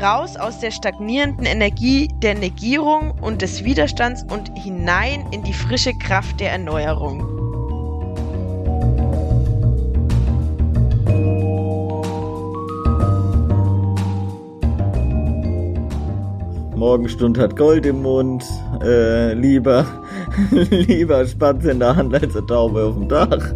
raus aus der stagnierenden Energie der Negierung und des Widerstands und hinein in die frische Kraft der Erneuerung. Morgenstund hat Gold im Mund. Äh, lieber, lieber Spatz in der Hand als eine Taube auf dem Dach.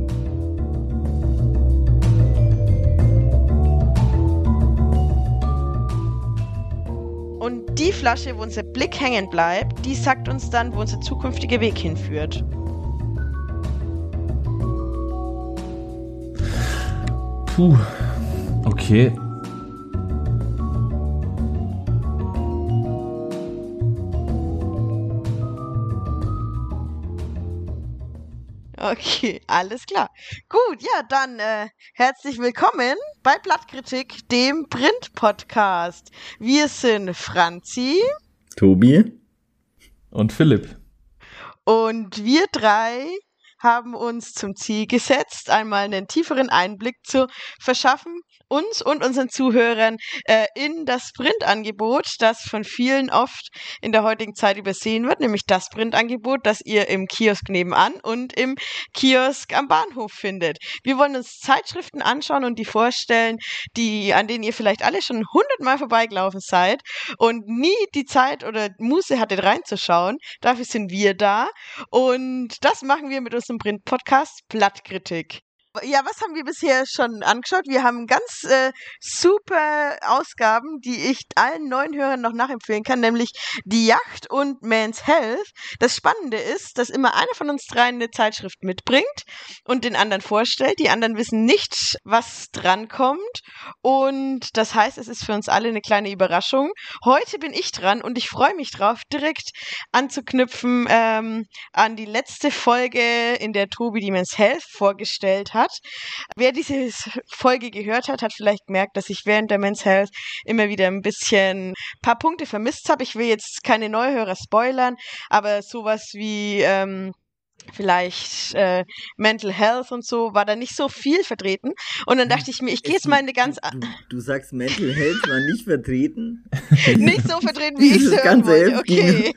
Flasche, wo unser Blick hängen bleibt, die sagt uns dann, wo unser zukünftiger Weg hinführt. Puh. Okay. Okay, alles klar. Gut, ja, dann äh, herzlich willkommen bei Blattkritik, dem Print-Podcast. Wir sind Franzi Tobi? Und Philipp. und wir drei haben uns zum Ziel gesetzt, einmal einen tieferen Einblick zu verschaffen, uns und unseren Zuhörern äh, in das Printangebot, das von vielen oft in der heutigen Zeit übersehen wird, nämlich das Printangebot, das ihr im Kiosk nebenan und im Kiosk am Bahnhof findet. Wir wollen uns Zeitschriften anschauen und die vorstellen, die, an denen ihr vielleicht alle schon hundertmal vorbeigelaufen seid und nie die Zeit oder Muße hattet reinzuschauen. Dafür sind wir da. Und das machen wir mit unserem Print-Podcast Blattkritik. Ja, was haben wir bisher schon angeschaut? Wir haben ganz äh, super Ausgaben, die ich allen neuen Hörern noch nachempfehlen kann, nämlich die Yacht und Man's Health. Das Spannende ist, dass immer einer von uns dreien eine Zeitschrift mitbringt und den anderen vorstellt. Die anderen wissen nicht, was drankommt. Und das heißt, es ist für uns alle eine kleine Überraschung. Heute bin ich dran und ich freue mich drauf, direkt anzuknüpfen ähm, an die letzte Folge, in der Tobi die Men's Health vorgestellt hat. Wer diese Folge gehört hat, hat vielleicht gemerkt, dass ich während der Men's Health immer wieder ein bisschen paar Punkte vermisst habe. Ich will jetzt keine Neuhörer spoilern, aber sowas wie ähm, vielleicht äh, Mental Health und so war da nicht so viel vertreten. Und dann dachte ich mir, ich gehe jetzt mal in eine ganz Du, du, du sagst Mental Health war nicht vertreten? nicht so vertreten, wie ich es hören wollte. Okay.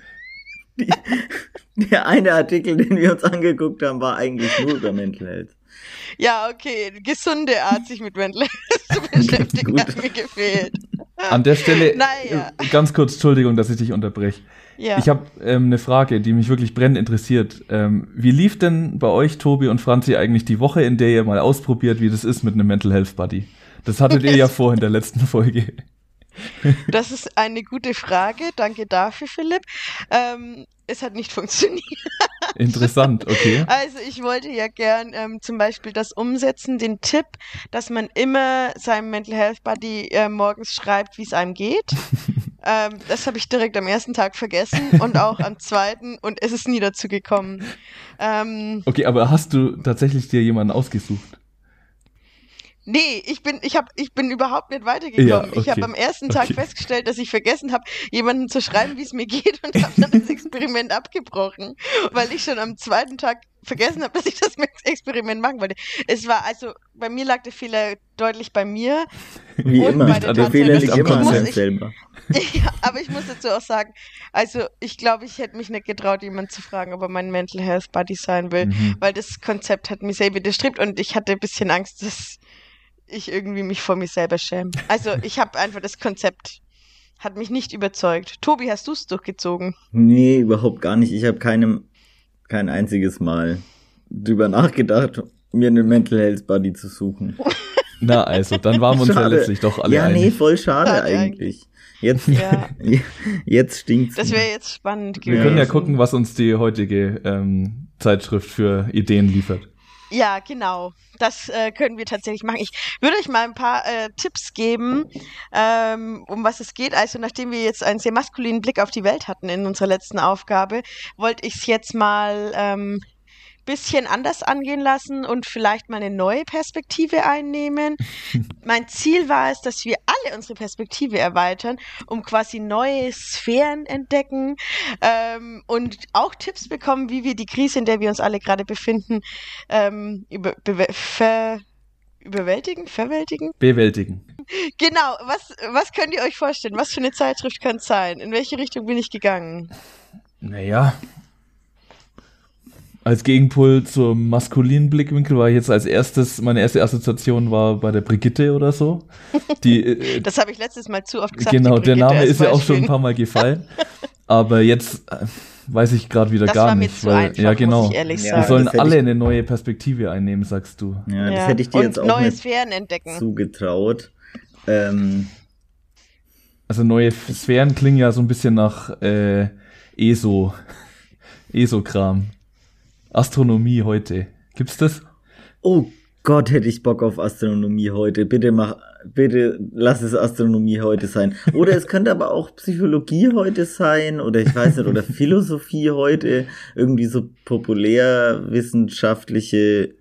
Die, der eine Artikel, den wir uns angeguckt haben, war eigentlich nur über Mental Health. Ja, okay. Gesunde Art, sich mit Mental Health zu beschäftigen, hat mir gefehlt. An der Stelle, Naja. äh, ganz kurz, Entschuldigung, dass ich dich unterbreche. Ja. Ich habe ähm, eine Frage, die mich wirklich brennend interessiert. Ähm, wie lief denn bei euch, Tobi und Franzi, eigentlich die Woche, in der ihr mal ausprobiert, wie das ist mit einem Mental Health Buddy? Das hattet ihr ja vor in der letzten Folge. Das ist eine gute Frage. Danke dafür, Philipp. Ähm, es hat nicht funktioniert. Interessant, okay. Also ich wollte ja gern ähm, zum Beispiel das umsetzen, den Tipp, dass man immer seinem Mental Health Buddy äh, morgens schreibt, wie es einem geht. ähm, das habe ich direkt am ersten Tag vergessen und auch am zweiten und es ist nie dazu gekommen. Ähm, Okay, aber hast du tatsächlich dir jemanden ausgesucht? Nee, ich bin, ich hab, ich bin überhaupt nicht weitergekommen. Ja, Ich habe okay. am ersten Tag Okay. festgestellt, dass ich vergessen habe, jemandem zu schreiben, wie es mir geht und habe dann das Experiment abgebrochen, weil ich schon am zweiten Tag vergessen habe, dass ich das Experiment machen wollte. Es war also, bei mir lag der Fehler deutlich bei mir. Wie Und immer. bei der Der Fehler liegt immer an selber. ja, aber ich muss dazu auch sagen, also ich glaube, ich hätte mich nicht getraut, jemanden zu fragen, ob er mein Mental Health Buddy sein will, Mhm. weil das Konzept hat mich sehr widerstrebt und ich hatte ein bisschen Angst, dass ich irgendwie mich vor mir selber schäme. Also ich habe einfach das Konzept hat mich nicht überzeugt. Tobi, hast du es durchgezogen? Nee, überhaupt gar nicht. Ich habe keinem, kein einziges Mal drüber nachgedacht, mir einen Mental Health Buddy zu suchen. Na also, dann waren wir uns ja letztlich doch alle ja, nee, einig. voll schade Schade eigentlich. Jetzt, Ja. jetzt stinkt's. Das wäre jetzt spannend Wir gewesen. können ja gucken, was uns die heutige ähm, Zeitschrift für Ideen liefert. Ja, genau. Das äh, können wir tatsächlich machen. Ich würde euch mal ein paar äh, Tipps geben, ähm, um was es geht. Also nachdem wir jetzt einen sehr maskulinen Blick auf die Welt hatten in unserer letzten Aufgabe, wollte ich es jetzt mal ähm, bisschen anders angehen lassen und vielleicht mal eine neue Perspektive einnehmen. mein Ziel war es, dass wir alle unsere Perspektive erweitern, um quasi neue Sphären entdecken ähm, und auch Tipps bekommen, wie wir die Krise, in der wir uns alle gerade befinden, ähm, über, bewe- ver, überwältigen, verwältigen. Bewältigen. genau, was, was könnt ihr euch vorstellen? Was für eine Zeitschrift könnte es sein? In welche Richtung bin ich gegangen? Naja. Als Gegenpol zum maskulinen Blickwinkel war ich jetzt als erstes, meine erste Assoziation war bei der Brigitte oder so. Die, äh, das habe ich letztes Mal zu oft gesagt. Genau, der Name ist ja auch schon ein paar Mal gefallen. Aber jetzt äh, weiß ich gerade wieder das gar war mir nicht. Zu weil, einfach, ja, genau. Muss ich ehrlich Ja, sagen. Wir sollen das alle ich- eine neue Perspektive einnehmen, sagst du. Ja, das Ja. hätte ich dir Und jetzt auch neue nicht Sphären entdecken. zugetraut. Ähm, Also neue Sphären klingen ja so ein bisschen nach äh, ESO. ESO-Kram. Astronomie heute. Gibt's das? oh Gott, hätte ich Bock auf Astronomie heute. Bitte mach, bitte lass es Astronomie heute sein. Oder es könnte aber auch Psychologie heute sein oder ich weiß nicht, oder Philosophie heute. Irgendwie so populärwissenschaftliche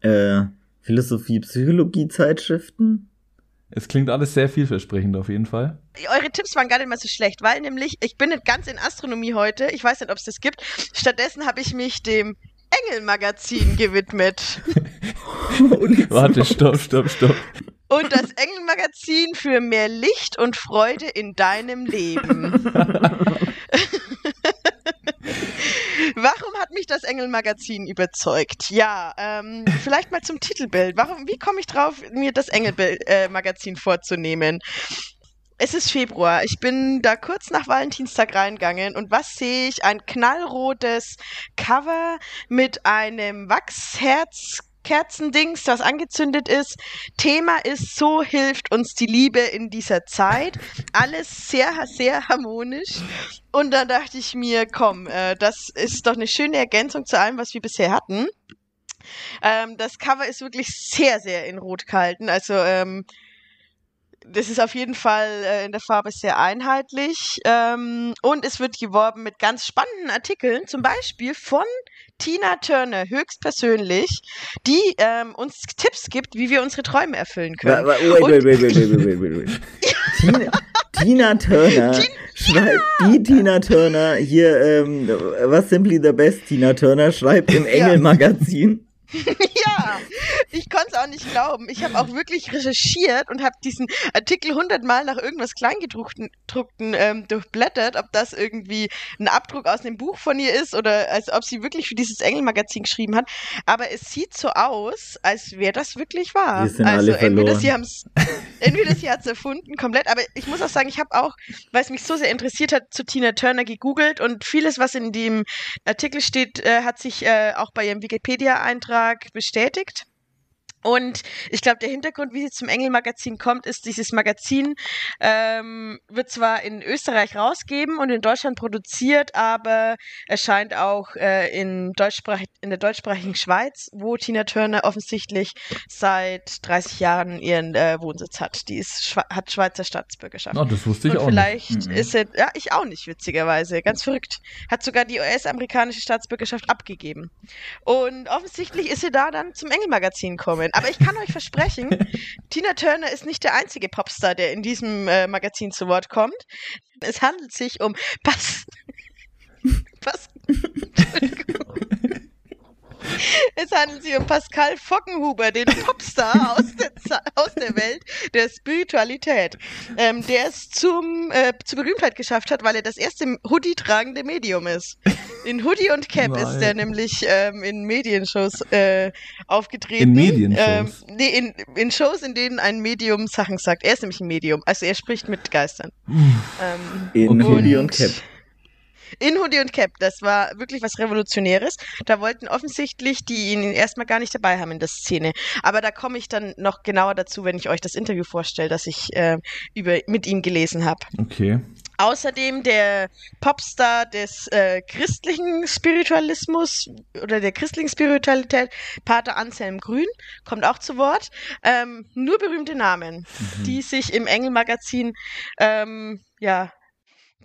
äh, Philosophie, Psychologie Zeitschriften. Es klingt alles sehr vielversprechend auf jeden Fall. Eure Tipps waren gar nicht mal so schlecht, weil nämlich, ich bin nicht ganz in Astronomie heute. Ich weiß nicht, ob es das gibt. Stattdessen habe ich mich dem Engel-Magazin gewidmet. Warte, stopp, stopp, stopp. Und das Engel-Magazin für mehr Licht und Freude in deinem Leben. Warum hat mich das Engel-Magazin überzeugt? Ja, ähm, vielleicht mal zum Titelbild. Warum, wie komme ich drauf, mir das Engel-Magazin vorzunehmen? Es ist Februar. Ich bin da kurz nach Valentinstag reingegangen und was sehe ich? Ein knallrotes Cover mit einem Wachsherz. Kerzendings, das angezündet ist. Thema ist, so hilft uns die Liebe in dieser Zeit. Alles sehr, sehr harmonisch. Und dann dachte ich mir, komm, äh, das ist doch eine schöne Ergänzung zu allem, was wir bisher hatten. Ähm, das Cover ist wirklich sehr, sehr in Rot gehalten. Also, ähm, das ist auf jeden Fall äh, in der Farbe sehr einheitlich. Ähm, und es wird geworben mit ganz spannenden Artikeln, zum Beispiel von Tina Turner höchstpersönlich, die ähm, uns Tipps gibt, wie wir unsere Träume erfüllen können. wa- Wait, wait, wait, wait, wait, wait, wait, wait. Tina, Tina Turner schreibt, die Tina Turner hier, ähm, was Simply the Best Tina Turner schreibt im Engel-Magazin. ja, ich konnte es auch nicht glauben. Ich habe auch wirklich recherchiert und habe diesen Artikel hundertmal nach irgendwas Kleingedruckten Druckten, ähm, durchblättert, ob das irgendwie ein Abdruck aus einem Buch von ihr ist oder als ob sie wirklich für dieses Engelmagazin geschrieben hat. Aber es sieht so aus, als wäre das wirklich wahr. Wir sind also alle entweder verloren. sie haben es entweder sie hat es erfunden komplett, aber ich muss auch sagen, ich habe auch, weil es mich so sehr interessiert hat, zu Tina Turner gegoogelt und vieles, was in dem Artikel steht, äh, hat sich äh, auch bei ihrem Wikipedia-Eintrag bestätigt. Und ich glaube, der Hintergrund, wie sie zum Engel-Magazin kommt, ist, dieses Magazin ähm, wird zwar in Österreich rausgeben und in Deutschland produziert, aber erscheint auch äh, in, Deutschsprach in der deutschsprachigen Schweiz, wo Tina Turner offensichtlich seit 30 Jahren ihren äh, Wohnsitz hat. Die ist, Schwe hat Schweizer Staatsbürgerschaft. Oh, das wusste ich Und auch nicht. vielleicht Mhm. ist er, ja, ich auch nicht, witzigerweise. Ganz verrückt. Hat sogar die US-amerikanische Staatsbürgerschaft abgegeben. Und offensichtlich ist sie da dann zum Engelmagazin gekommen. Aber ich kann euch versprechen, Tina Turner ist nicht der einzige Popstar, der in diesem äh, Magazin zu Wort kommt. Es handelt sich um Pass. Pass. Entschuldigung. Es handelt sich um Pascal Fockenhuber, den Popstar aus der, aus der Welt der Spiritualität, ähm, der es zum, äh, zur Berühmtheit geschafft hat, weil er das erste Hoodie-tragende Medium ist. In Hoodie und Cap Nein. ist er nämlich ähm, in Medienshows äh, aufgetreten. In Medienshows? Ähm, nee, in, in Shows, in denen ein Medium Sachen sagt. Er ist nämlich ein Medium, also er spricht mit Geistern. ähm, In. Hoodie und Cap. In Hoodie und Cap, das war wirklich was Revolutionäres. Da wollten offensichtlich die ihn erstmal gar nicht dabei haben in der Szene. Aber da komme ich dann noch genauer dazu, wenn ich euch das Interview vorstelle, das ich äh, über, mit ihm gelesen habe. Okay. Außerdem der Popstar des äh, christlichen Spiritualismus oder der christlichen Spiritualität, Pater Anselm Grün, kommt auch zu Wort. Ähm, nur berühmte Namen, die sich im Engelmagazin ähm, ja,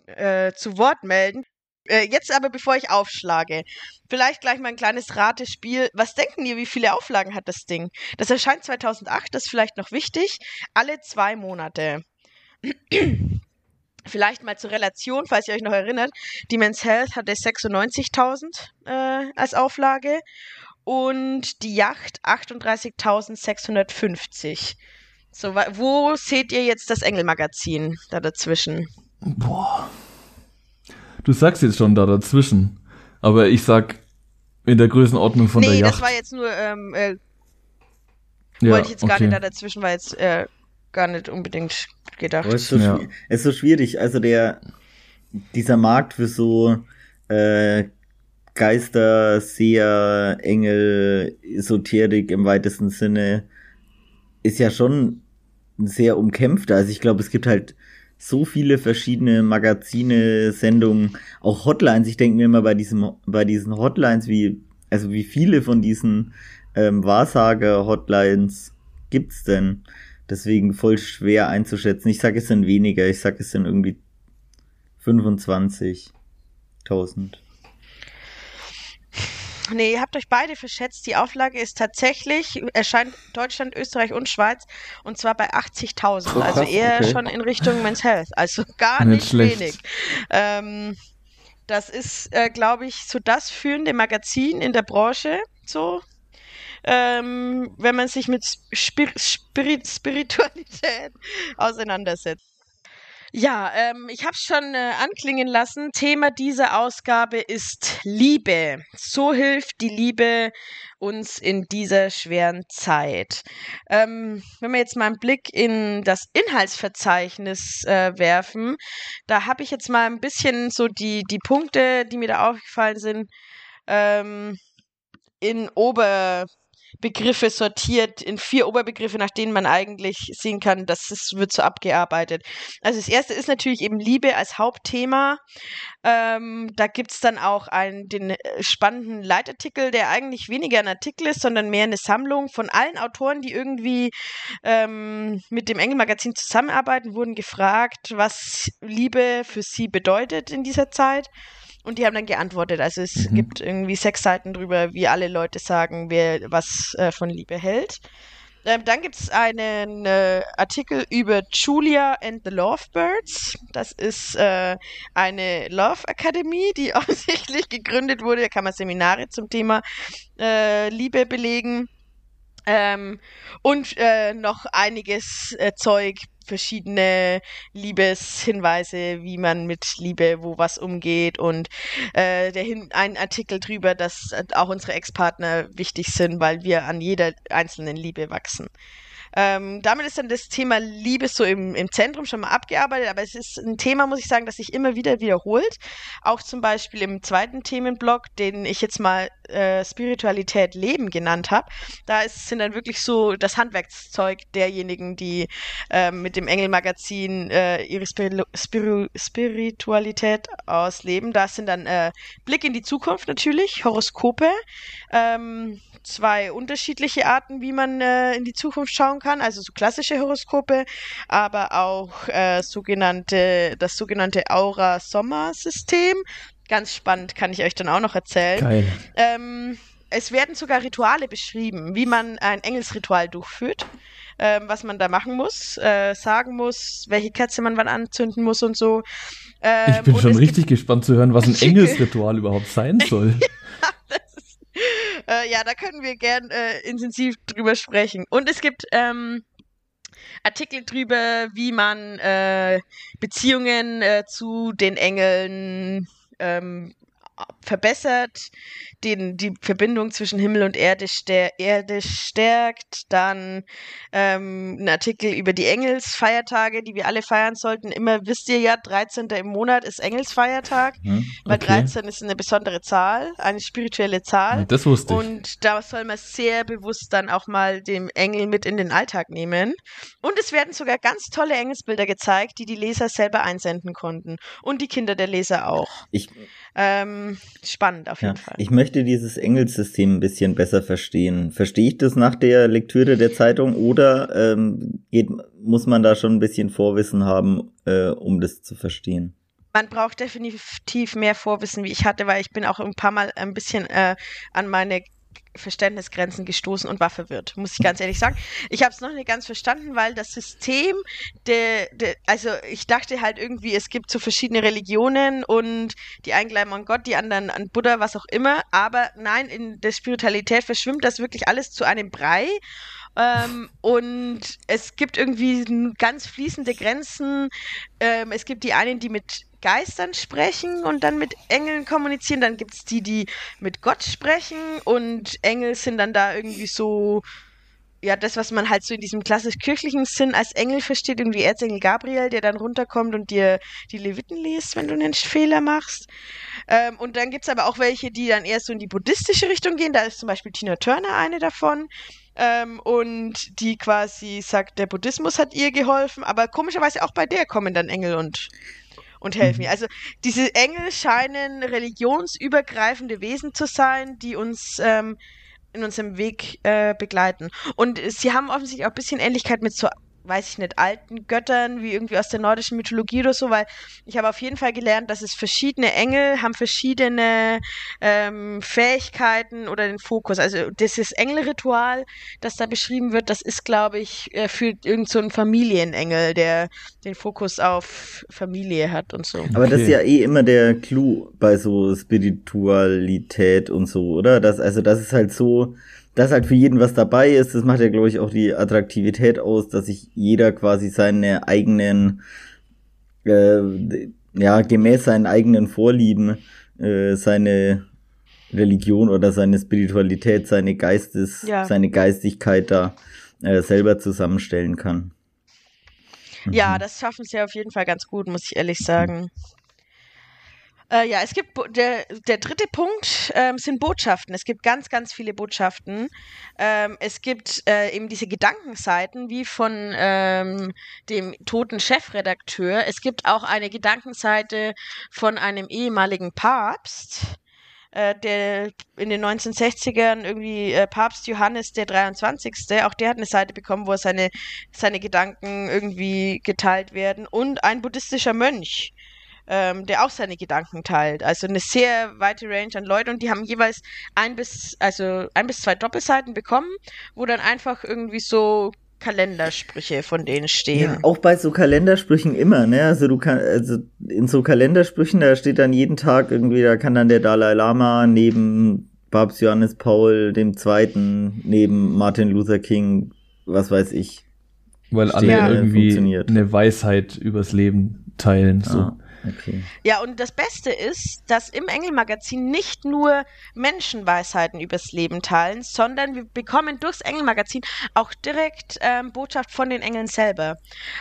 äh, zu Wort melden. Äh, jetzt aber, bevor ich aufschlage, vielleicht gleich mal ein kleines Ratespiel. Was denken ihr, wie viele Auflagen hat das Ding? Das erscheint 2008, das ist vielleicht noch wichtig. Alle zwei Monate. Vielleicht mal zur Relation, falls ihr euch noch erinnert. Die Men's Health hatte 96.000 äh, als Auflage und die Yacht 38.650. So, wo seht ihr jetzt das Engelmagazin da dazwischen? Boah. Du sagst jetzt schon da dazwischen. Aber ich sag in der Größenordnung von nee, der Yacht. Nee, das war jetzt nur, ähm, äh, ja, wollte ich jetzt okay. gar nicht da dazwischen, war jetzt äh, gar nicht unbedingt gedacht. Aber es ist, so Ja. ist so schwierig. Also der, dieser Markt für so äh, Geister, Seher, Engel, Esoterik im weitesten Sinne ist ja schon sehr umkämpfter. Also ich glaube, es gibt halt so viele verschiedene Magazine, Sendungen, auch Hotlines. Ich denke mir immer bei diesem, bei diesen Hotlines, wie, also wie viele von diesen ähm, Wahrsager-Hotlines gibt's denn? Deswegen voll schwer einzuschätzen. Ich sage, es sind weniger. Ich sage, es sind irgendwie 25.000. Nee, ihr habt euch beide verschätzt. Die Auflage ist tatsächlich, erscheint Deutschland, Österreich und Schweiz und zwar bei 80.000. Oh, also eher okay. schon in Richtung Men's Health. Also gar Nicht nicht, schlecht. wenig. Ähm, das ist, äh, glaube ich, so das führende Magazin in der Branche, so. Ähm, wenn man sich mit Spir Spirit Spiritualität auseinandersetzt. Ja, ähm, ich habe es schon äh, anklingen lassen. Thema dieser Ausgabe ist Liebe. So hilft die Liebe uns in dieser schweren Zeit. Ähm, wenn wir jetzt mal einen Blick in das Inhaltsverzeichnis äh, werfen, da habe ich jetzt mal ein bisschen so die, die Punkte, die mir da aufgefallen sind, ähm, in Ober Begriffe sortiert in vier Oberbegriffe, nach denen man eigentlich sehen kann, dass es wird so abgearbeitet. Also das erste ist natürlich eben Liebe als Hauptthema. Ähm, da gibt's dann auch einen, den äh, spannenden Leitartikel, der eigentlich weniger ein Artikel ist, sondern mehr eine Sammlung von allen Autoren, die irgendwie ähm, mit dem Engelmagazin zusammenarbeiten, wurden gefragt, was Liebe für sie bedeutet in dieser Zeit. Und die haben dann geantwortet. Also es Mhm. gibt irgendwie sechs Seiten drüber, wie alle Leute sagen, wer was äh, von Liebe hält. Ähm, dann gibt es einen äh, Artikel über Julia and the Lovebirds. Das ist äh, eine Love Academy, die offensichtlich gegründet wurde. Da kann man Seminare zum Thema äh, Liebe belegen. Ähm, und äh, noch einiges äh, Zeug, verschiedene Liebeshinweise, wie man mit Liebe, wo was umgeht und äh, der Hin ein Artikel drüber, dass auch unsere Ex-Partner wichtig sind, weil wir an jeder einzelnen Liebe wachsen. Ähm, damit ist dann das Thema Liebe so im, im Zentrum schon mal abgearbeitet, aber es ist ein Thema, muss ich sagen, das sich immer wieder wiederholt. Auch zum Beispiel im zweiten Themenblock, den ich jetzt mal äh, Spiritualität Leben genannt habe. Da ist, sind dann wirklich so das Handwerkszeug derjenigen, die ähm, mit dem Engelmagazin äh, ihre Spirilu Spiru Spiritualität ausleben. Da sind dann äh, Blick in die Zukunft natürlich, Horoskope, ähm, zwei unterschiedliche Arten, wie man äh, in die Zukunft schauen kann, also so klassische Horoskope, aber auch äh, sogenannte, das sogenannte Aura-Sommer-System. Ganz spannend, kann ich euch dann auch noch erzählen. Geil. Ähm, es werden sogar Rituale beschrieben, wie man ein Engelsritual durchführt, ähm, was man da machen muss, äh, sagen muss, welche Kerze man wann anzünden muss und so. Ähm, Ich bin schon richtig gespannt zu hören, was ein Engelsritual überhaupt sein soll. äh, ja, da können wir gern äh, intensiv drüber sprechen. Und es gibt ähm, Artikel drüber, wie man äh, Beziehungen äh, zu den Engeln ähm, verbessert, den, die Verbindung zwischen Himmel und Erde, stär Erde stärkt. Dann ähm, ein Artikel über die Engelsfeiertage, die wir alle feiern sollten. Immer wisst ihr ja, 13. im Monat ist Engelsfeiertag, Hm? weil Okay. 13 ist eine besondere Zahl, eine spirituelle Zahl. Das wusste ich. Und da soll man sehr bewusst dann auch mal den Engel mit in den Alltag nehmen. Und es werden sogar ganz tolle Engelsbilder gezeigt, die die Leser selber einsenden konnten. Und die Kinder der Leser auch. Ich, Ähm, spannend auf ja, jeden Fall. ich möchte dieses Engelssystem ein bisschen besser verstehen. Verstehe ich das nach der Lektüre der Zeitung oder ähm, geht, muss man da schon ein bisschen Vorwissen haben, äh, um das zu verstehen? Man braucht definitiv mehr Vorwissen, wie ich hatte, weil ich bin auch ein paar Mal ein bisschen äh, an meine Verständnisgrenzen gestoßen und war verwirrt, muss ich ganz ehrlich sagen. Ich habe es noch nicht ganz verstanden, weil das System, der, der, also ich dachte halt irgendwie, es gibt so verschiedene Religionen und die einen glauben an Gott, die anderen an Buddha, was auch immer, aber nein, in der Spiritualität verschwimmt das wirklich alles zu einem Brei. Ähm, und es gibt irgendwie ganz fließende Grenzen. Ähm, es gibt die einen, die mit Geistern sprechen und dann mit Engeln kommunizieren. Dann gibt es die, die mit Gott sprechen und Engel sind dann da irgendwie so, ja, das, was man halt so in diesem klassisch-kirchlichen Sinn als Engel versteht, irgendwie Erzengel Gabriel, der dann runterkommt und dir die Leviten liest, wenn du einen Fehler machst. Ähm, und dann gibt es aber auch welche, die dann eher so in die buddhistische Richtung gehen. Da ist zum Beispiel Tina Turner eine davon. Ähm, und die quasi sagt, der Buddhismus hat ihr geholfen, aber komischerweise auch bei der kommen dann Engel und und helfen. Mhm. Also diese Engel scheinen religionsübergreifende Wesen zu sein, die uns ähm, in unserem Weg äh, begleiten. Und sie haben offensichtlich auch ein bisschen Ähnlichkeit mit so weiß ich nicht, alten Göttern, wie irgendwie aus der nordischen Mythologie oder so, weil ich habe auf jeden Fall gelernt, dass es verschiedene Engel haben verschiedene ähm, Fähigkeiten oder den Fokus. Also dieses Engelritual, das da beschrieben wird, das ist, glaube ich, äh, für irgendeinen so Familienengel, der den Fokus auf Familie hat und so. Aber okay. das ist ja eh immer der Clou bei so Spiritualität und so, oder? Das, also das ist halt so, dass halt für jeden was dabei ist. Das macht ja, glaube ich, auch die Attraktivität aus, dass sich jeder quasi seine eigenen, äh, ja, gemäß seinen eigenen Vorlieben, äh, seine Religion oder seine Spiritualität, seine Geistes, ja. seine Geistigkeit da äh, selber zusammenstellen kann. Ja, mhm. das schaffen sie auf jeden Fall ganz gut, muss ich ehrlich sagen. Äh, ja, es gibt der, der dritte Punkt ähm, sind Botschaften. Es gibt ganz, ganz viele Botschaften. Ähm, es gibt äh, eben diese Gedankenseiten, wie von ähm, dem toten Chefredakteur. Es gibt auch eine Gedankenseite von einem ehemaligen Papst äh, der in den 1960ern irgendwie äh, Papst Johannes der 23. Auch der hat eine Seite bekommen, wo seine, seine Gedanken irgendwie geteilt werden. Und ein buddhistischer Mönch, ähm, der auch seine Gedanken teilt. Also eine sehr weite Range an Leuten und die haben jeweils ein bis, also ein bis zwei Doppelseiten bekommen, wo dann einfach irgendwie so Kalendersprüche von denen stehen. Ja, auch bei so Kalendersprüchen immer, ne? Also du kannst, also in so Kalendersprüchen, da steht dann jeden Tag irgendwie, da kann dann der Dalai Lama neben Papst Johannes Paul dem Zweiten, neben Martin Luther King, was weiß ich. Weil alle ja. irgendwie eine Weisheit übers Leben teilen. So. Ah. Okay. Ja, und das Beste ist, dass im Engelmagazin nicht nur Menschenweisheiten übers Leben teilen, sondern wir bekommen durchs Engelmagazin auch direkt ähm, Botschaft von den Engeln selber.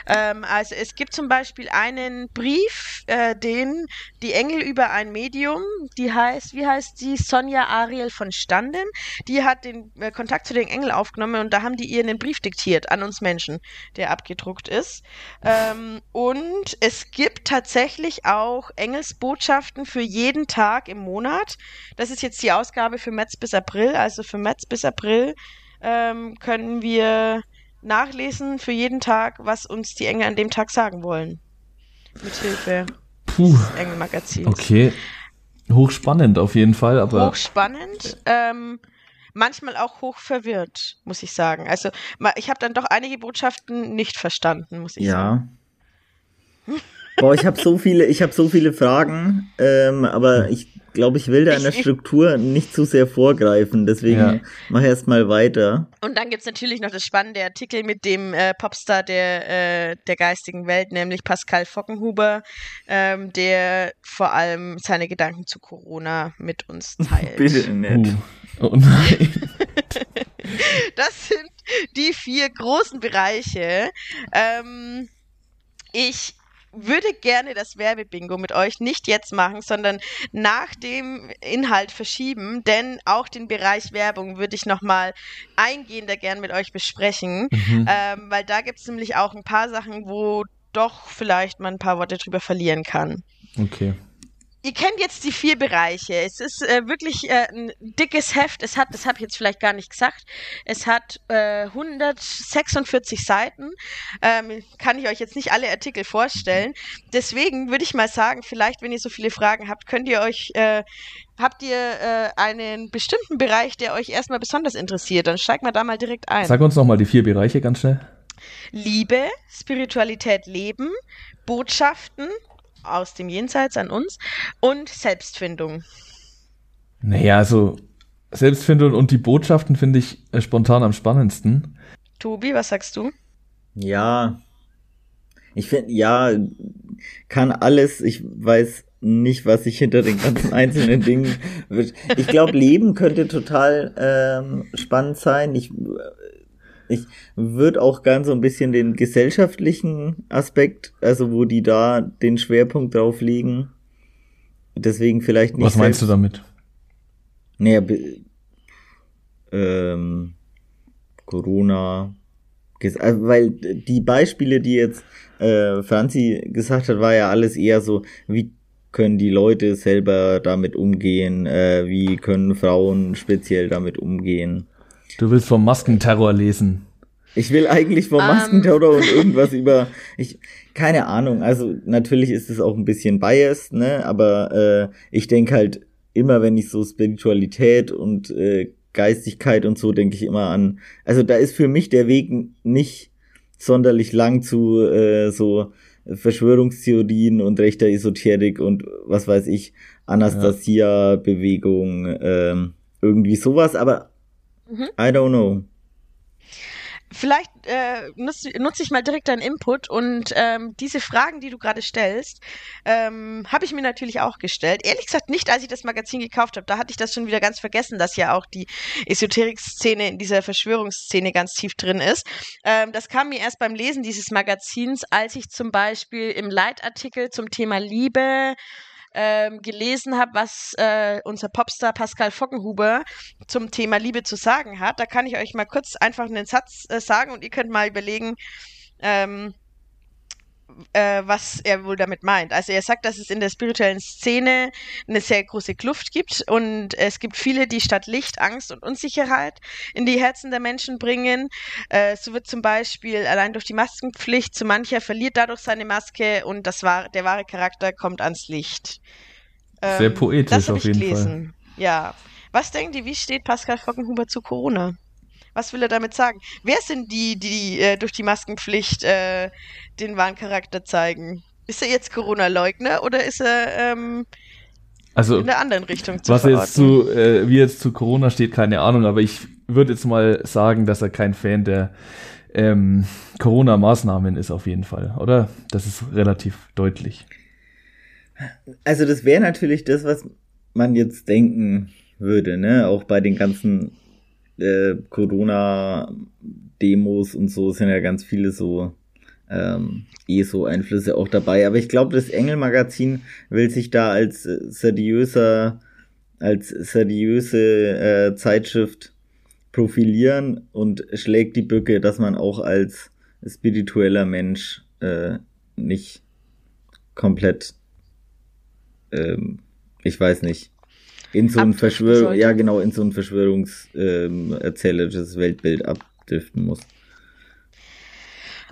Ähm, also es gibt zum Beispiel einen Brief, äh, den die Engel über ein Medium, die heißt, wie heißt die, Sonja Ariel von Standen, die hat den äh, Kontakt zu den Engeln aufgenommen und da haben die ihr einen Brief diktiert an uns Menschen, der abgedruckt ist. Ähm, und es gibt tatsächlich natürlich auch Engelsbotschaften für jeden Tag im Monat. Das ist jetzt die Ausgabe für März bis April. Also für März bis April ähm, können wir nachlesen für jeden Tag, was uns die Engel an dem Tag sagen wollen. Mithilfe Puh. des Engelmagazins. Okay. Hochspannend auf jeden Fall, aber. Hochspannend. Ähm, manchmal auch hoch verwirrt, muss ich sagen. Also ich habe dann doch einige Botschaften nicht verstanden, muss ich ja. sagen. Ja. Boah, ich habe so viele, ich habe so viele Fragen, ähm, aber ich glaube, ich will da in der Struktur nicht zu sehr vorgreifen. Deswegen ja. mach erst mal weiter. Und dann gibt's natürlich noch das spannende Artikel mit dem äh, Popstar der, äh, der geistigen Welt, nämlich Pascal Fockenhuber, ähm, der vor allem seine Gedanken zu Corona mit uns teilt. Bitte nicht. Uh. Oh nein. das sind die vier großen Bereiche. Ähm, ich würde gerne das Werbebingo mit euch nicht jetzt machen, sondern nach dem Inhalt verschieben, denn auch den Bereich Werbung würde ich nochmal eingehender gern mit euch besprechen, mhm. ähm, weil da gibt es nämlich auch ein paar Sachen, wo doch vielleicht man ein paar Worte drüber verlieren kann. Okay ihr kennt jetzt die vier Bereiche. Es ist äh, wirklich äh, ein dickes Heft. Es hat, das habe ich jetzt vielleicht gar nicht gesagt, es hat äh, 146 Seiten. Ähm, kann ich euch jetzt nicht alle Artikel vorstellen. Deswegen würde ich mal sagen, vielleicht, wenn ihr so viele Fragen habt, könnt ihr euch äh, habt ihr äh, einen bestimmten Bereich, der euch erstmal besonders interessiert? Dann steigt mal da mal direkt ein. Sag uns nochmal die vier Bereiche ganz schnell. Liebe, Spiritualität leben, Botschaften aus dem Jenseits an uns und Selbstfindung. Naja, also Selbstfindung und die Botschaften finde ich äh, spontan am spannendsten. Tobi, was sagst du? Ja, ich finde, ja, kann alles. Ich weiß nicht, was sich hinter den ganzen einzelnen Dingen wird. Ich glaube, Leben könnte total ähm, spannend sein. Ich, ich würde auch gern so ein bisschen den gesellschaftlichen Aspekt, also wo die da den Schwerpunkt drauf legen. Deswegen vielleicht nicht. Was meinst du damit? Naja, ähm, Corona, also, weil die Beispiele, die jetzt äh, Franzi gesagt hat, war ja alles eher so, wie können die Leute selber damit umgehen, äh, wie können Frauen speziell damit umgehen. Du willst vom Maskenterror lesen. Ich will eigentlich vom um. Ähm. Maskenterror und irgendwas über, ich, keine Ahnung, also natürlich ist es auch ein bisschen biased, ne, aber äh, ich denke halt immer, wenn ich so Spiritualität und äh, Geistigkeit und so denke ich immer an. Also da ist für mich der Weg nicht sonderlich lang zu äh, so Verschwörungstheorien und rechter Esoterik und was weiß ich, Anastasia-Bewegung, ähm, irgendwie sowas, aber mhm. I don't know. Vielleicht äh, nutze nutz ich mal direkt deinen Input und ähm, diese Fragen, die du gerade stellst, ähm, habe ich mir natürlich auch gestellt. Ehrlich gesagt nicht, als ich das Magazin gekauft habe. Da hatte ich das schon wieder ganz vergessen, dass ja auch die Esoterik-Szene in dieser Verschwörungsszene ganz tief drin ist. Ähm, das kam mir erst beim Lesen dieses Magazins, als ich zum Beispiel im Leitartikel zum Thema Liebe ähm, gelesen habe, was äh, unser Popstar Pascal Fockenhuber zum Thema Liebe zu sagen hat. Da kann ich euch mal kurz einfach einen Satz äh, sagen und ihr könnt mal überlegen, ähm, äh, was er wohl damit meint. Also er sagt, dass es in der spirituellen Szene eine sehr große Kluft gibt und es gibt viele, die statt Licht Angst und Unsicherheit in die Herzen der Menschen bringen. Äh, so wird zum Beispiel allein durch die Maskenpflicht zu mancher verliert dadurch seine Maske und das war, der wahre Charakter kommt ans Licht. Ähm, sehr poetisch auf jeden gelesen. Fall. Ja. Was denkt ihr, wie steht Pascal Fockenhuber zu Corona? Was will er damit sagen? Wer sind die, die äh, durch die Maskenpflicht äh, den wahren Charakter zeigen? Ist er jetzt Corona-Leugner oder ist er ähm, also, in der anderen Richtung zu Was verorten? jetzt zu, äh, wie jetzt zu Corona steht, keine Ahnung, aber ich würde jetzt mal sagen, dass er kein Fan der ähm, Corona-Maßnahmen ist auf jeden Fall, oder? Das ist relativ deutlich. Also das wäre natürlich das, was man jetzt denken würde, ne? Auch bei den ganzen äh, Corona-Demos und so sind ja ganz viele so ähm, ESO-Einflüsse auch dabei. Aber ich glaube, das Engel-Magazin will sich da als seriöser, als seriöse äh, Zeitschrift profilieren und schlägt die Bücke, dass man auch als spiritueller Mensch äh, nicht komplett, ähm, ich weiß nicht, in so ein Verschwörung, ja genau, in so ein verschwörungserzählerisches ähm, Weltbild abdriften muss.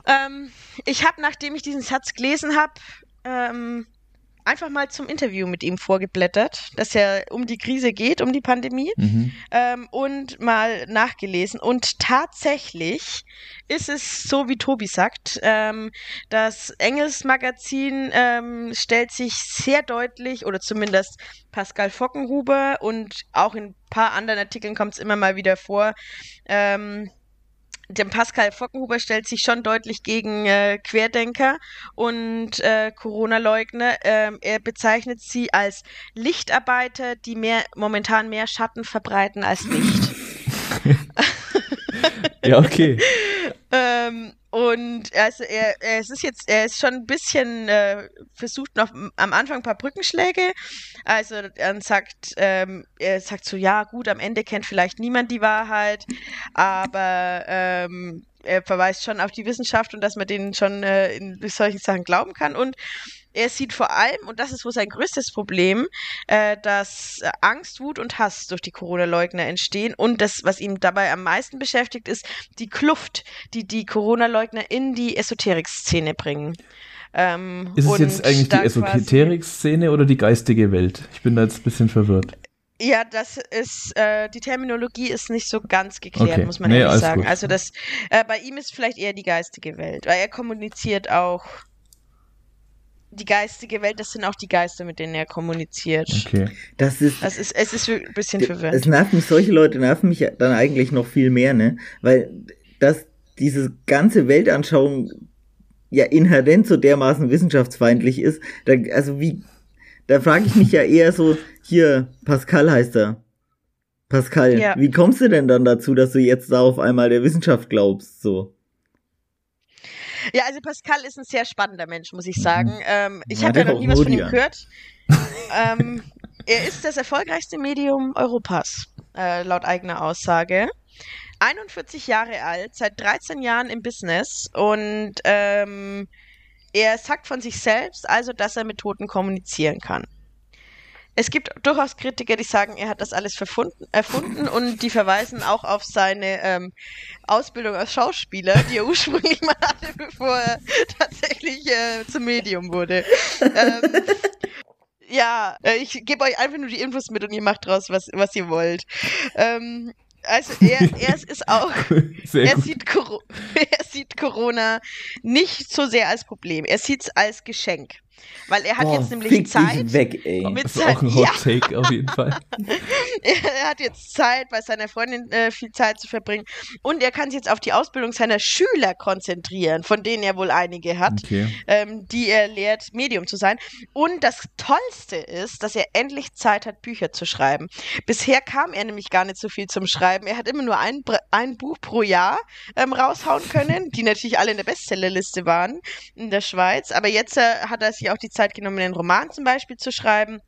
Ähm, ich habe, nachdem ich diesen Satz gelesen habe, ähm, einfach mal zum Interview mit ihm vorgeblättert, dass er um die Krise geht, um die Pandemie mhm. ähm, und mal nachgelesen. Und tatsächlich ist es so, wie Tobi sagt, ähm, das Engels Magazin ähm, stellt sich sehr deutlich, oder zumindest Pascal Fockenhuber und auch in ein paar anderen Artikeln kommt es immer mal wieder vor, ähm, dem Pascal Fockenhuber stellt sich schon deutlich gegen äh, Querdenker und äh, Corona-Leugner. Ähm, er bezeichnet sie als Lichtarbeiter, die mehr momentan mehr Schatten verbreiten als Licht. ja, okay. ähm, und also er, er ist jetzt, er ist schon ein bisschen äh, versucht noch am Anfang ein paar Brückenschläge. Also er sagt, ähm, er sagt so, ja gut, am Ende kennt vielleicht niemand die Wahrheit, aber ähm, er verweist schon auf die Wissenschaft und dass man denen schon äh, in solchen Sachen glauben kann. Und er sieht vor allem, und das ist wohl sein größtes Problem, äh, dass äh, Angst, Wut und Hass durch die Corona-Leugner entstehen. Und das, was ihn dabei am meisten beschäftigt, ist die Kluft, die die Corona-Leugner in die Esoterik-Szene bringen. Ähm, ist es jetzt eigentlich die Esoterik-Szene oder die geistige Welt? Ich bin da jetzt ein bisschen verwirrt. Ja, das ist, äh, die Terminologie ist nicht so ganz geklärt, Okay. muss man Nee, ehrlich sagen. gut. Also das, äh, bei ihm ist vielleicht eher die geistige Welt, weil er kommuniziert auch die geistige Welt, das sind auch die Geister, mit denen er kommuniziert. Okay. Das ist, Das ist, es ist ein bisschen Es verwirrend. nervt mich, solche Leute nerven mich dann eigentlich noch viel mehr, ne? Weil das, diese ganze Weltanschauung ja inhärent so dermaßen wissenschaftsfeindlich ist, da, also wie, da frage ich mich ja eher so, hier, Pascal heißt er. Pascal, Ja. wie kommst du denn dann dazu, dass du jetzt da auf einmal der Wissenschaft glaubst, so? Ja, also Pascal ist ein sehr spannender Mensch, muss ich sagen. Ähm, ich habe ja noch nie was von ihm gehört. ähm, er ist das erfolgreichste Medium Europas, äh, laut eigener Aussage. 41 Jahre alt, seit 13 Jahren im Business und ähm, er sagt von sich selbst also, dass er mit Toten kommunizieren kann. Es gibt durchaus Kritiker, die sagen, er hat das alles erfunden und die verweisen auch auf seine ähm, Ausbildung als Schauspieler, die er ursprünglich mal hatte, bevor er tatsächlich äh, zum Medium wurde. ähm, ja, äh, ich gebe euch einfach nur die Infos mit und ihr macht draus, was, was ihr wollt. Ähm, also er, er ist auch, er sieht, er sieht Corona nicht so sehr als Problem. Er sieht es als Geschenk. Weil er hat Boah, jetzt nämlich Zeit. weg, ey. Mit Das ist auch ein Ja. Hot Take auf jeden Fall. er hat jetzt Zeit, bei seiner Freundin äh, viel Zeit zu verbringen. Und er kann sich jetzt auf die Ausbildung seiner Schüler konzentrieren, von denen er wohl einige hat, Okay. ähm, die er lehrt, Medium zu sein. Und das Tollste ist, dass er endlich Zeit hat, Bücher zu schreiben. Bisher kam er nämlich gar nicht so viel zum Schreiben. Er hat immer nur ein, ein Buch pro Jahr ähm, raushauen können, die natürlich alle in der Bestsellerliste waren in der Schweiz. Aber jetzt äh, hat er sich auch die Zeit genommen, einen Roman zum Beispiel zu schreiben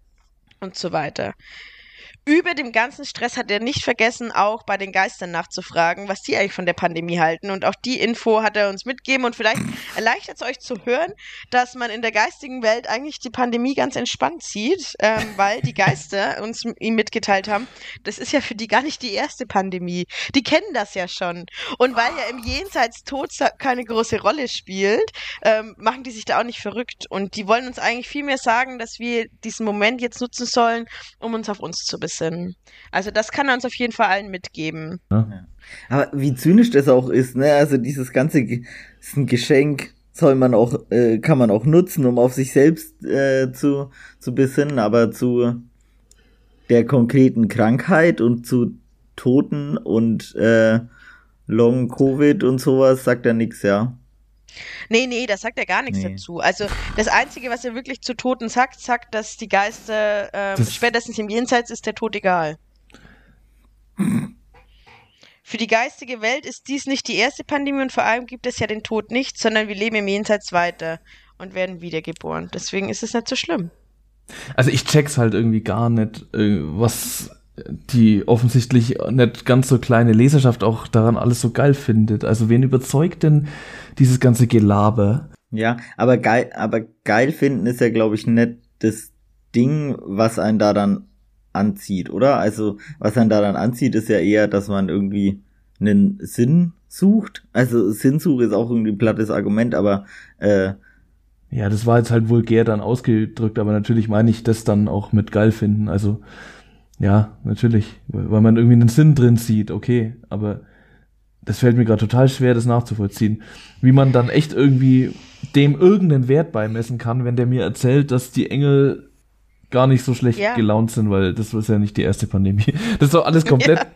und so weiter. Über dem ganzen Stress hat er nicht vergessen, auch bei den Geistern nachzufragen, was die eigentlich von der Pandemie halten. Und auch die Info hat er uns mitgegeben. Und vielleicht erleichtert es euch zu hören, dass man in der geistigen Welt eigentlich die Pandemie ganz entspannt sieht, ähm, weil die Geister uns ihm mitgeteilt haben, das ist ja für die gar nicht die erste Pandemie. Die kennen das ja schon. Und weil ja im Jenseits Tod keine große Rolle spielt, ähm, machen die sich da auch nicht verrückt. Und die wollen uns eigentlich viel mehr sagen, dass wir diesen Moment jetzt nutzen sollen, um uns auf uns zu besinnen. Also das kann er uns auf jeden Fall allen mitgeben. Aber wie zynisch das auch ist, ne? Also dieses ganze Ge ist ein Geschenk, soll man auch, äh, kann man auch nutzen, um auf sich selbst äh, zu, zu besinnen, aber zu der konkreten Krankheit und zu Toten und äh, Long Covid und sowas sagt er nix, ja. Nee, nee, da sagt er gar nichts Nee. dazu. Also das Einzige, was er wirklich zu Toten sagt, sagt, dass die Geister, ähm, Das- spätestens im Jenseits ist der Tod egal. Für die geistige Welt ist dies nicht die erste Pandemie und vor allem gibt es ja den Tod nicht, sondern wir leben im Jenseits weiter und werden wiedergeboren. Deswegen ist es nicht so schlimm. Also ich check's halt irgendwie gar nicht, äh, was die offensichtlich nicht ganz so kleine Leserschaft auch daran alles so geil findet. Also wen überzeugt denn dieses ganze Gelaber? Ja, aber geil, aber geil finden ist ja, glaube ich, nicht das Ding, was einen da dann anzieht, oder? Also, was einen da dann anzieht, ist ja eher, dass man irgendwie einen Sinn sucht. Also, Sinnsuche ist auch irgendwie ein plattes Argument, aber äh, Ja, das war jetzt halt vulgär dann ausgedrückt, aber natürlich meine ich das dann auch mit geil finden. Also ja, natürlich, weil man irgendwie einen Sinn drin sieht, okay, aber das fällt mir gerade total schwer, das nachzuvollziehen. Wie man dann echt irgendwie dem irgendeinen Wert beimessen kann, wenn der mir erzählt, dass die Engel gar nicht so schlecht Ja. gelaunt sind, weil das ist ja nicht die erste Pandemie. Das ist doch alles komplett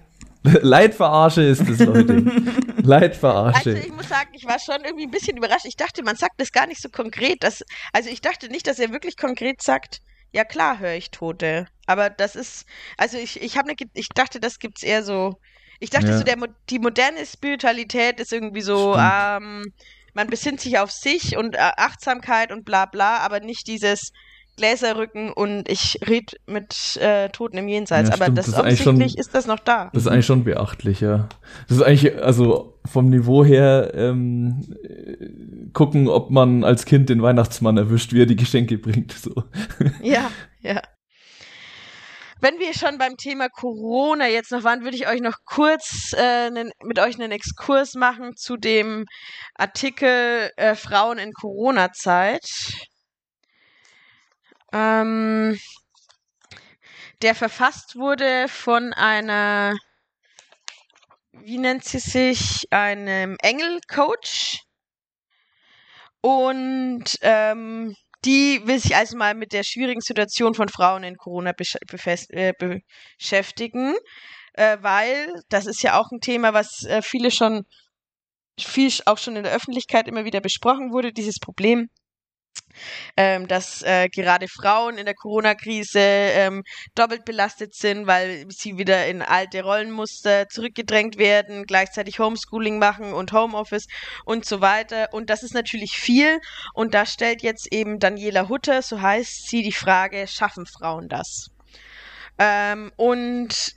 Leitverarsche ist das, Leute. Leitverarsche. Also ich muss sagen, ich war schon irgendwie ein bisschen überrascht. Ich dachte, man sagt das gar nicht so konkret. Dass, also ich dachte nicht, dass er wirklich konkret sagt, ja klar höre ich Tote. Aber das ist, also ich, ich habe ne, ich dachte, das gibt's eher so. Ich dachte Ja. so, der, die moderne Spiritualität ist irgendwie so, ähm, man besinnt sich auf sich und äh, Achtsamkeit und bla bla, aber nicht dieses Gläserrücken und ich red mit äh, Toten im Jenseits. Ja, aber stimmt. das, Das ist eigentlich schon- offensichtlich ist das noch da. Das ist eigentlich schon beachtlich, ja. Das ist eigentlich, also vom Niveau her, ähm, äh, gucken, ob man als Kind den Weihnachtsmann erwischt, wie er die Geschenke bringt. So. Ja, ja. Wenn wir schon beim Thema Corona jetzt noch waren, würde ich euch noch kurz äh, nen, mit euch einen Exkurs machen zu dem Artikel äh, Frauen in Corona-Zeit. Ähm, der verfasst wurde von einer, wie nennt sie sich, einem Engelcoach. Und ähm, die will sich also mal mit der schwierigen Situation von Frauen in Corona besch äh, beschäftigen, äh, weil das ist ja auch ein Thema, was äh, viele schon, viel auch schon in der Öffentlichkeit immer wieder besprochen wurde, dieses Problem ähm, dass äh, gerade Frauen in der Corona-Krise ähm, doppelt belastet sind, weil sie wieder in alte Rollenmuster zurückgedrängt werden, gleichzeitig Homeschooling machen und Homeoffice und so weiter. Und das ist natürlich viel. Und da stellt jetzt eben Daniela Hutter, so heißt sie, die Frage, schaffen Frauen das? Ähm, und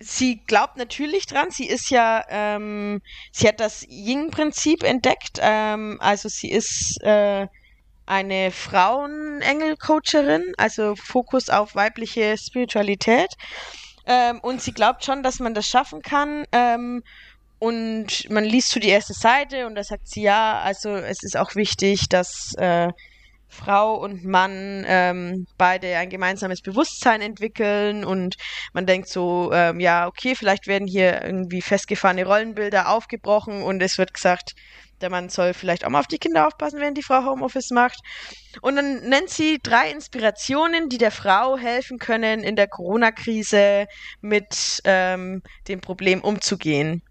sie glaubt natürlich dran. Sie ist ja, ähm, sie hat das Ying-Prinzip entdeckt. Ähm, also sie ist äh, eine Frauenengel-Coacherin, also Fokus auf weibliche Spiritualität. Ähm, und sie glaubt schon, dass man das schaffen kann. Ähm, und man liest zu die erste Seite und da sagt sie ja, also es ist auch wichtig, dass äh, Frau und Mann ähm, beide ein gemeinsames Bewusstsein entwickeln und man denkt so, ähm, ja, okay, vielleicht werden hier irgendwie festgefahrene Rollenbilder aufgebrochen und es wird gesagt, der Mann soll vielleicht auch mal auf die Kinder aufpassen, während die Frau Homeoffice macht. Und dann nennt sie drei Inspirationen, die der Frau helfen können, in der Corona-Krise mit ähm, dem Problem umzugehen.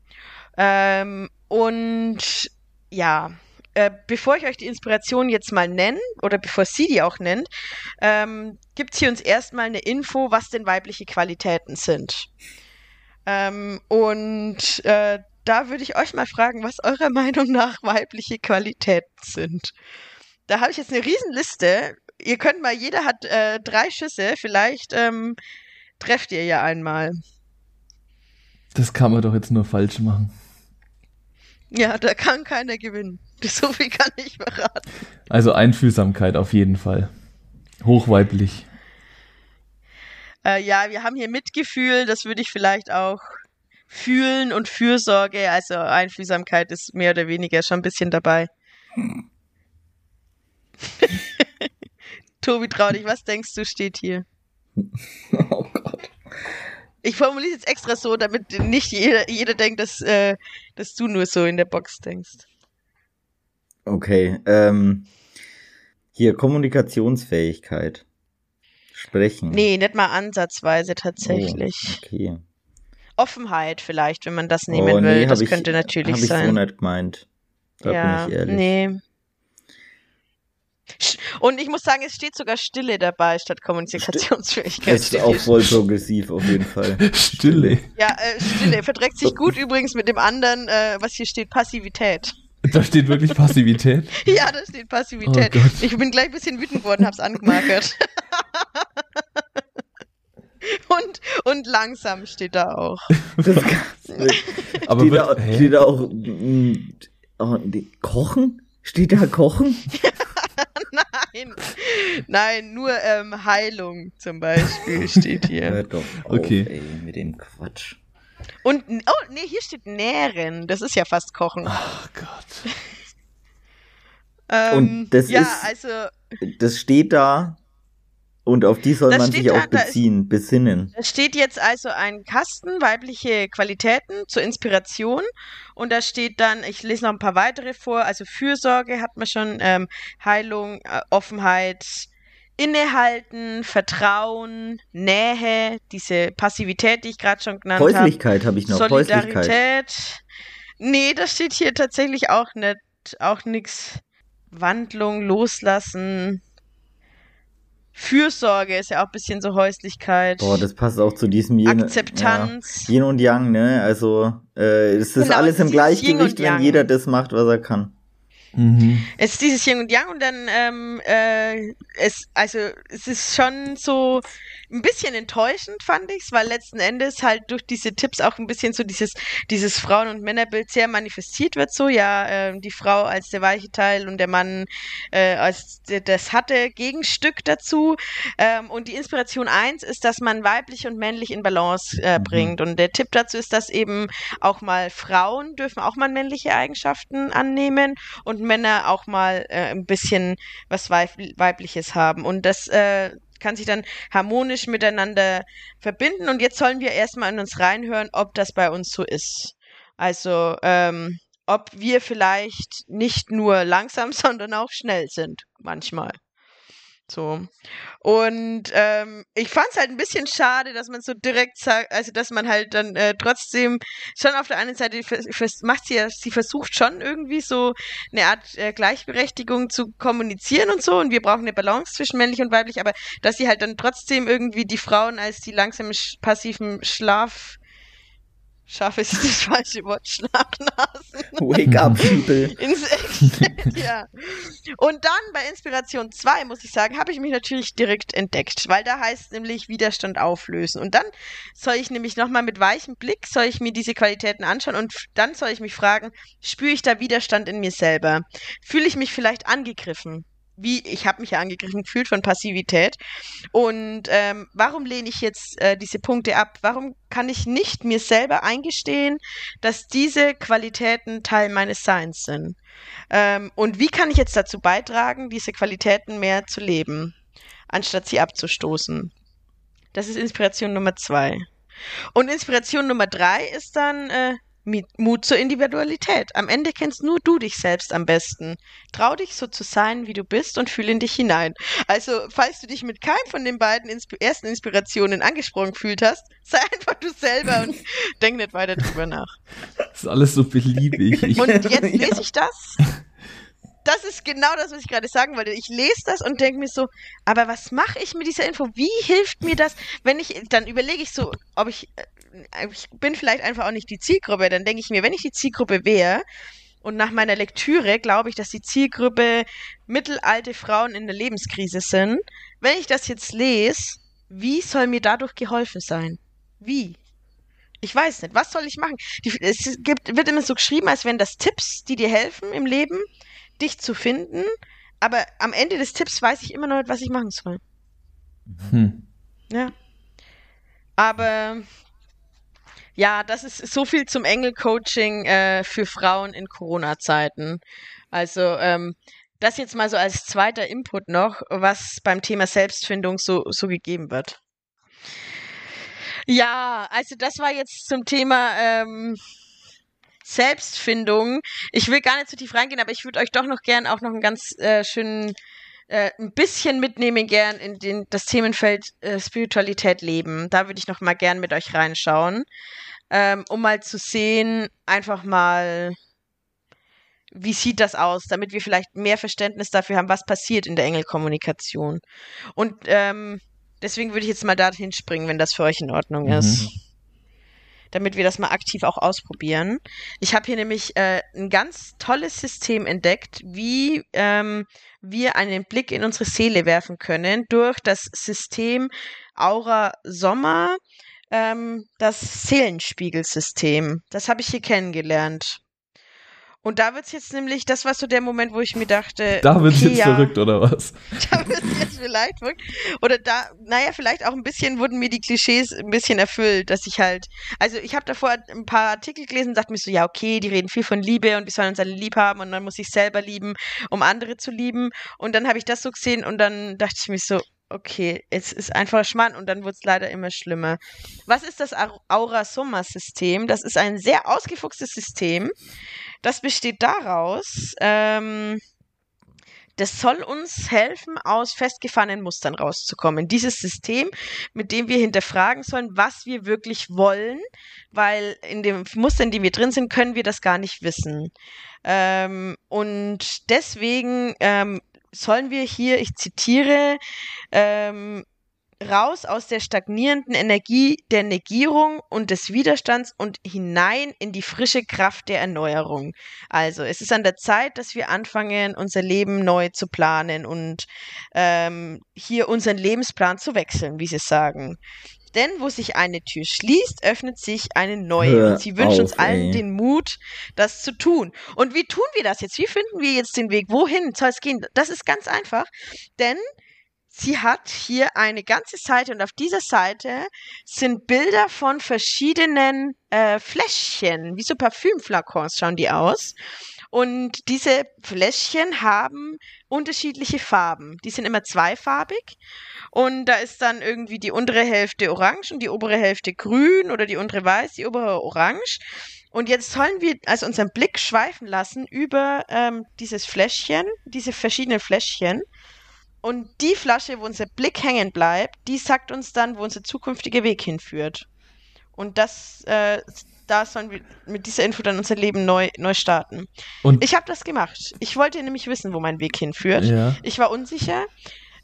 Ähm, und ja, äh, bevor ich euch die Inspiration jetzt mal nenne, oder bevor sie die auch nennt, ähm, gibt es hier uns erstmal eine Info, was denn weibliche Qualitäten sind. Ähm, und äh, da würde ich euch mal fragen, was eurer Meinung nach weibliche Qualitäten sind. Da habe ich jetzt eine Riesenliste. Ihr könnt mal, jeder hat äh, drei Schüsse, vielleicht ähm, trefft ihr ja einmal. Das kann man doch jetzt nur falsch machen. Ja, da kann keiner gewinnen. So viel kann ich verraten. Also Einfühlsamkeit auf jeden Fall. Hochweiblich. Äh, ja, wir haben hier Mitgefühl, das würde ich vielleicht auch Fühlen und Fürsorge, also Einfühlsamkeit ist mehr oder weniger schon ein bisschen dabei. Hm. Tobi, trau dich, was denkst du, steht hier? Oh Gott. Ich formuliere es jetzt extra so, damit nicht jeder, jeder denkt, dass, äh, dass du nur so in der Box denkst. Okay, ähm, hier Kommunikationsfähigkeit. Sprechen. Nee, nicht mal ansatzweise tatsächlich. Oh, okay. Offenheit vielleicht, wenn man das nehmen oh, nee, will. Das ich, könnte natürlich hab sein. Habe ich so nicht gemeint. Da ja, bin ich ehrlich. Nee. Und ich muss sagen, es steht sogar Stille dabei statt Kommunikationsfähigkeit. Das ist auch voll progressiv auf jeden Fall. Stille. Ja, äh, Stille. Verträgt sich gut übrigens mit dem anderen, äh, was hier steht, Passivität. Da steht wirklich Passivität? ja, da steht Passivität. Oh ich bin gleich ein bisschen wütend geworden, hab's angemarkert. Und, und langsam steht da auch. Das Aber steht, da, steht da auch mm, oh, Kochen? Steht da Kochen? Nein. Nein, nur ähm, Heilung zum Beispiel steht hier. Hört doch auf, okay. ey, mit dem Quatsch. Und, oh, nee, hier steht Nähren. Das ist ja fast Kochen. Ach Gott. ähm, Und das ja, ist, also. Das steht da und auf die soll das man sich auch da, beziehen, ist, besinnen. Es steht jetzt also ein Kasten, weibliche Qualitäten zur Inspiration. Und da steht dann, ich lese noch ein paar weitere vor, also Fürsorge hat man schon, ähm, Heilung, äh, Offenheit, Innehalten, Vertrauen, Nähe, diese Passivität, die ich gerade schon genannt habe. Häuslichkeit habe ich noch, Solidarität. Häuslichkeit. Nee, das steht hier tatsächlich auch nicht, auch nichts. Wandlung, Loslassen, Fürsorge ist ja auch ein bisschen so Häuslichkeit. Boah, das passt auch zu diesem Yin, Akzeptanz. Ja, Yin und Yang, ne? Also, äh, es ist genau, alles im Gleichgewicht, wenn jeder das macht, was er kann. Mhm. Es ist dieses Yin und Yang und dann, ähm, äh, es, also, es ist schon so, ein bisschen enttäuschend fand ich's, weil letzten Endes halt durch diese Tipps auch ein bisschen so dieses, dieses Frauen- und Männerbild sehr manifestiert wird, so, ja, äh, die Frau als der weiche Teil und der Mann äh, als das hatte Gegenstück dazu. Ähm, und die Inspiration eins ist, dass man weiblich und männlich in Balance äh, mhm. bringt. Und der Tipp dazu ist, dass eben auch mal Frauen dürfen auch mal männliche Eigenschaften annehmen und Männer auch mal äh, ein bisschen was Weib Weibliches haben. Und das äh, kann sich dann harmonisch miteinander verbinden. Und jetzt sollen wir erstmal in uns reinhören, ob das bei uns so ist. Also, ähm, ob wir vielleicht nicht nur langsam, sondern auch schnell sind, manchmal. So. Und ähm, ich fand es halt ein bisschen schade, dass man so direkt sagt, also dass man halt dann äh, trotzdem schon auf der einen Seite macht sie ja, sie versucht schon irgendwie so eine Art äh, Gleichberechtigung zu kommunizieren und so und wir brauchen eine Balance zwischen männlich und weiblich, aber dass sie halt dann trotzdem irgendwie die Frauen als die langsamen passiven Schlaf Schafe ist das falsche Wort, Schlafnasen. Wake up, people. ja. Und dann bei Inspiration 2, muss ich sagen, habe ich mich natürlich direkt entdeckt, weil da heißt nämlich Widerstand auflösen. Und dann soll ich nämlich nochmal mit weichem Blick, soll ich mir diese Qualitäten anschauen und dann soll ich mich fragen, spüre ich da Widerstand in mir selber? Fühle ich mich vielleicht angegriffen? Wie ich habe mich ja angegriffen gefühlt von Passivität. Und ähm, warum lehne ich jetzt äh, diese Punkte ab? Warum kann ich nicht mir selber eingestehen, dass diese Qualitäten Teil meines Seins sind? Ähm, und wie kann ich jetzt dazu beitragen, diese Qualitäten mehr zu leben, anstatt sie abzustoßen? Das ist Inspiration Nummer zwei. Und Inspiration Nummer drei ist dann, äh, Mut zur Individualität. Am Ende kennst nur du dich selbst am besten. Trau dich so zu sein, wie du bist und fühle in dich hinein. Also, falls du dich mit keinem von den beiden Insp ersten Inspirationen angesprochen gefühlt hast, sei einfach du selber und denk nicht weiter drüber nach. Das ist alles so beliebig. und jetzt lese ich das das ist genau das, was ich gerade sagen wollte. Ich lese das und denke mir so, aber was mache ich mit dieser Info? Wie hilft mir das, wenn ich, dann überlege ich so, ob ich, äh, ich bin vielleicht einfach auch nicht die Zielgruppe. Dann denke ich mir, wenn ich die Zielgruppe wäre, und nach meiner Lektüre glaube ich, dass die Zielgruppe mittelalte Frauen in der Lebenskrise sind. Wenn ich das jetzt lese, wie soll mir dadurch geholfen sein? Wie? Ich weiß nicht. Was soll ich machen? Die, es gibt, wird immer so geschrieben, als wären das Tipps, die dir helfen im Leben dich zu finden, aber am Ende des Tipps weiß ich immer noch nicht, was ich machen soll. Hm. Ja. Aber ja, das ist so viel zum Engel-Coaching äh, für Frauen in Corona-Zeiten. Also ähm, das jetzt mal so als zweiter Input noch, was beim Thema Selbstfindung so, so gegeben wird. Ja, also das war jetzt zum Thema ähm, Selbstfindung. Ich will gar nicht zu tief reingehen, aber ich würde euch doch noch gern auch noch einen ganz äh, schönen äh, ein bisschen mitnehmen gern in den, das Themenfeld äh, Spiritualität leben. Da würde ich noch mal gern mit euch reinschauen, ähm, um mal zu sehen, einfach mal, wie sieht das aus, damit wir vielleicht mehr Verständnis dafür haben, was passiert in der Engelkommunikation. Und ähm, deswegen würde ich jetzt mal dahin springen, wenn das für euch in Ordnung ist. Damit wir das mal aktiv auch ausprobieren. Ich habe hier nämlich äh, ein ganz tolles System entdeckt, wie ähm, wir einen Blick in unsere Seele werfen können durch das System Aura Sommer, ähm, das Seelenspiegelsystem. Das habe ich hier kennengelernt. Und da wird es jetzt nämlich, das war so der Moment, wo ich mir dachte. Da wird es okay, jetzt ja, verrückt, oder was? Da wird es jetzt vielleicht verrückt. Oder da, naja, vielleicht auch ein bisschen wurden mir die Klischees ein bisschen erfüllt, dass ich halt. Also ich habe davor ein paar Artikel gelesen und dachte mir so, ja, okay, die reden viel von Liebe und wir sollen uns alle lieb haben und dann muss ich selber lieben, um andere zu lieben. Und dann habe ich das so gesehen und dann dachte ich mir so, okay, es ist einfach Schmarrn und dann wird es leider immer schlimmer. Was ist das Aura-Soma-System? Das ist ein sehr ausgefuchstes System. Das besteht daraus, ähm, das soll uns helfen, aus festgefahrenen Mustern rauszukommen. Dieses System, mit dem wir hinterfragen sollen, was wir wirklich wollen, weil in den Mustern, denen wir drin sind, können wir das gar nicht wissen. Ähm, und deswegen ähm, sollen wir hier, ich zitiere, ähm, raus aus der stagnierenden Energie der Negierung und des Widerstands und hinein in die frische Kraft der Erneuerung. Also es ist an der Zeit, dass wir anfangen, unser Leben neu zu planen und ähm, hier unseren Lebensplan zu wechseln, wie Sie sagen. Denn wo sich eine Tür schließt, öffnet sich eine neue. Hör und sie wünscht uns allen ey. den Mut, das zu tun. Und wie tun wir das jetzt? Wie finden wir jetzt den Weg? Wohin soll es gehen? Das ist ganz einfach. Denn sie hat hier eine ganze Seite und auf dieser Seite sind Bilder von verschiedenen äh, Fläschchen, wie so Parfümflakons schauen die aus. Und diese Fläschchen haben unterschiedliche Farben. Die sind immer zweifarbig. Und da ist dann irgendwie die untere Hälfte orange und die obere Hälfte grün oder die untere weiß, die obere orange. Und jetzt sollen wir also unseren Blick schweifen lassen über ähm, dieses Fläschchen, diese verschiedenen Fläschchen. Und die Flasche, wo unser Blick hängen bleibt, die sagt uns dann, wo unser zukünftiger Weg hinführt. Und das, äh, da sollen wir mit dieser Info dann unser Leben neu, neu starten. Und Ich habe das gemacht. Ich wollte nämlich wissen, wo mein Weg hinführt. ja. Ich war unsicher.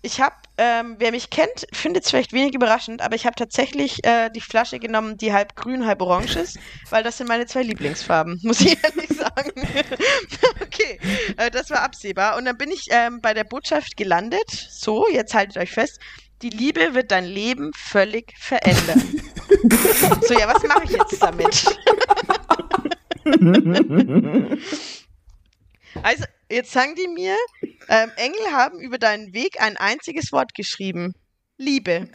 Ich habe, ähm, wer mich kennt, findet es vielleicht wenig überraschend, aber ich habe tatsächlich äh, die Flasche genommen, die halb grün, halb orange ist, weil das sind meine zwei Lieblingsfarben, muss ich ehrlich sagen. okay, äh, das war absehbar. Und dann bin ich ähm, bei der Botschaft gelandet. So, jetzt haltet euch fest. Die Liebe wird dein Leben völlig verändern. so, ja, was mache ich jetzt damit? Also, jetzt sagen die mir, ähm, Engel haben über deinen Weg ein einziges Wort geschrieben. Liebe.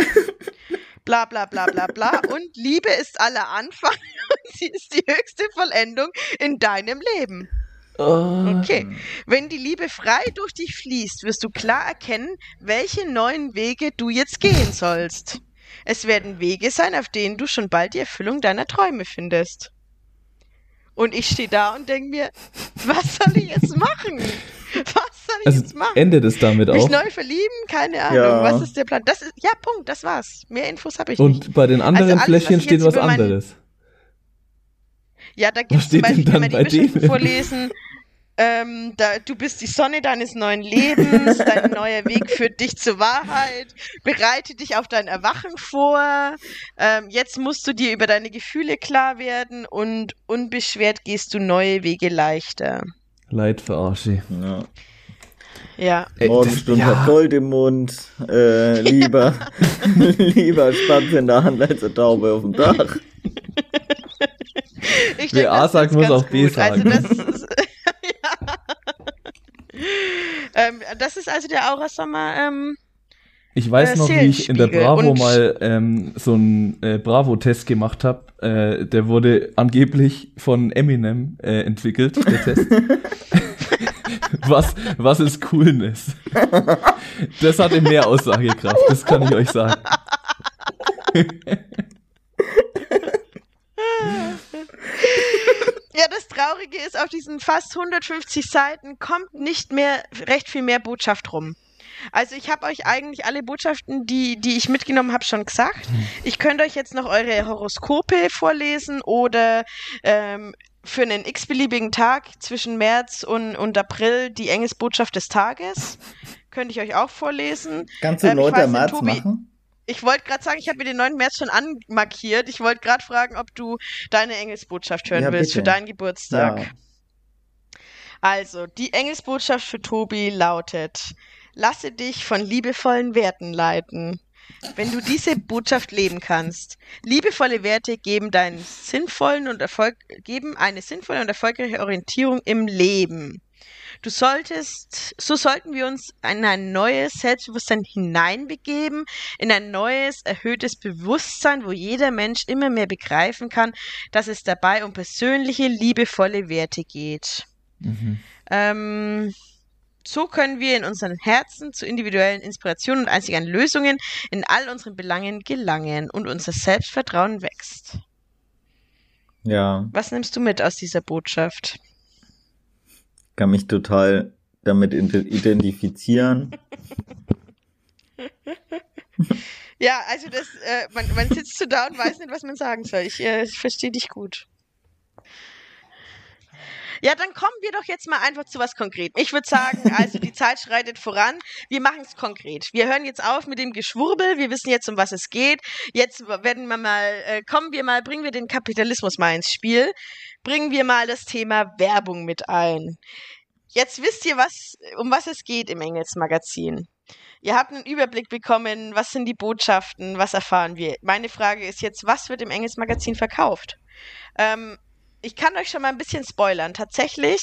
Bla bla bla bla bla. Und Liebe ist aller Anfang und sie ist die höchste Vollendung in deinem Leben. Okay. Wenn die Liebe frei durch dich fließt, wirst du klar erkennen, welche neuen Wege du jetzt gehen sollst. Es werden Wege sein, auf denen du schon bald die Erfüllung deiner Träume findest. Und ich stehe da und denke mir, was soll ich jetzt machen? Was soll ich Also jetzt machen? endet es damit Mich auch. neu verlieben? Keine Ahnung. Ja. Was ist der Plan? Das ist, ja, Punkt, das war's. Mehr Infos habe ich Und nicht. bei den anderen alles, was Fläschchen steht was anderes. Ja, da gibt es zum Beispiel, kann man dann die vorlesen. Ähm, da, du bist die Sonne deines neuen Lebens, dein neuer Weg führt dich zur Wahrheit, bereite dich auf dein Erwachen vor, ähm, jetzt musst du dir über deine Gefühle klar werden und unbeschwert gehst du neue Wege leichter. Leid verarsche. Ja. Ja, Ey, Morgenstund das- hat Gold im Mund. Äh, lieber, lieber Spatz in der Hand als eine Taube auf dem Dach. ich Wer A sagt, muss auch B gut. sagen. Also das ist, ja. Ähm, das ist also der Aura Sommer. Ähm, Ich weiß Äh, noch, wie ich in der. Bravo Und- mal ähm, so einen äh, Bravo-Test gemacht habe. Äh, der wurde angeblich von Eminem äh, entwickelt, der Test. was, was ist Coolness? Das hatte mehr Aussagekraft, das kann ich euch sagen. Ja, das Traurige ist, auf diesen fast 150 Seiten kommt nicht mehr recht viel mehr Botschaft rum. Also ich habe euch eigentlich alle Botschaften, die, die ich mitgenommen habe, schon gesagt. Ich könnte euch jetzt noch eure Horoskope vorlesen oder ähm, für einen x-beliebigen Tag zwischen März und, und April die Engelsbotschaft des Tages. Könnte ich euch auch vorlesen. Kannst du Ähm, Leute März Tobi- machen? Ich wollte gerade sagen, ich habe mir den 9. März schon anmarkiert. Ich wollte gerade fragen, ob du deine Engelsbotschaft hören Ja, willst bitte. für deinen Geburtstag. Ja. Also, die Engelsbotschaft für Tobi lautet: Lasse dich von liebevollen Werten leiten. Wenn du diese Botschaft leben kannst, liebevolle Werte geben deinen sinnvollen und Erfolg geben eine sinnvolle und erfolgreiche Orientierung im Leben. Du solltest, so sollten wir uns in ein neues Selbstbewusstsein hineinbegeben, in ein neues, erhöhtes Bewusstsein, wo jeder Mensch immer mehr begreifen kann, dass es dabei um persönliche, liebevolle Werte geht. Mhm. Ähm, so können wir in unseren Herzen zu individuellen Inspirationen und einzigen Lösungen in all unseren Belangen gelangen und unser Selbstvertrauen wächst. Ja, Was nimmst du mit aus dieser Botschaft? Kann mich total damit ide- identifizieren. Ja, also das, äh, man, man sitzt so da und weiß nicht, was man sagen soll. Ich äh, verstehe dich gut. Ja, dann kommen wir doch jetzt mal einfach zu was Konkretem. Ich würde sagen, also die Zeit schreitet voran. Wir machen es konkret. Wir hören jetzt auf mit dem Geschwurbel. Wir wissen jetzt, um was es geht. Jetzt werden wir mal, äh, kommen wir mal, bringen wir den Kapitalismus mal ins Spiel. Bringen wir mal das Thema Werbung mit ein. Jetzt wisst ihr, was, um was es geht im Engelsmagazin. Ihr habt einen Überblick bekommen, was sind die Botschaften, was erfahren wir. Meine Frage ist jetzt, was wird im Engelsmagazin verkauft? Ähm, ich kann euch schon mal ein bisschen spoilern. Tatsächlich,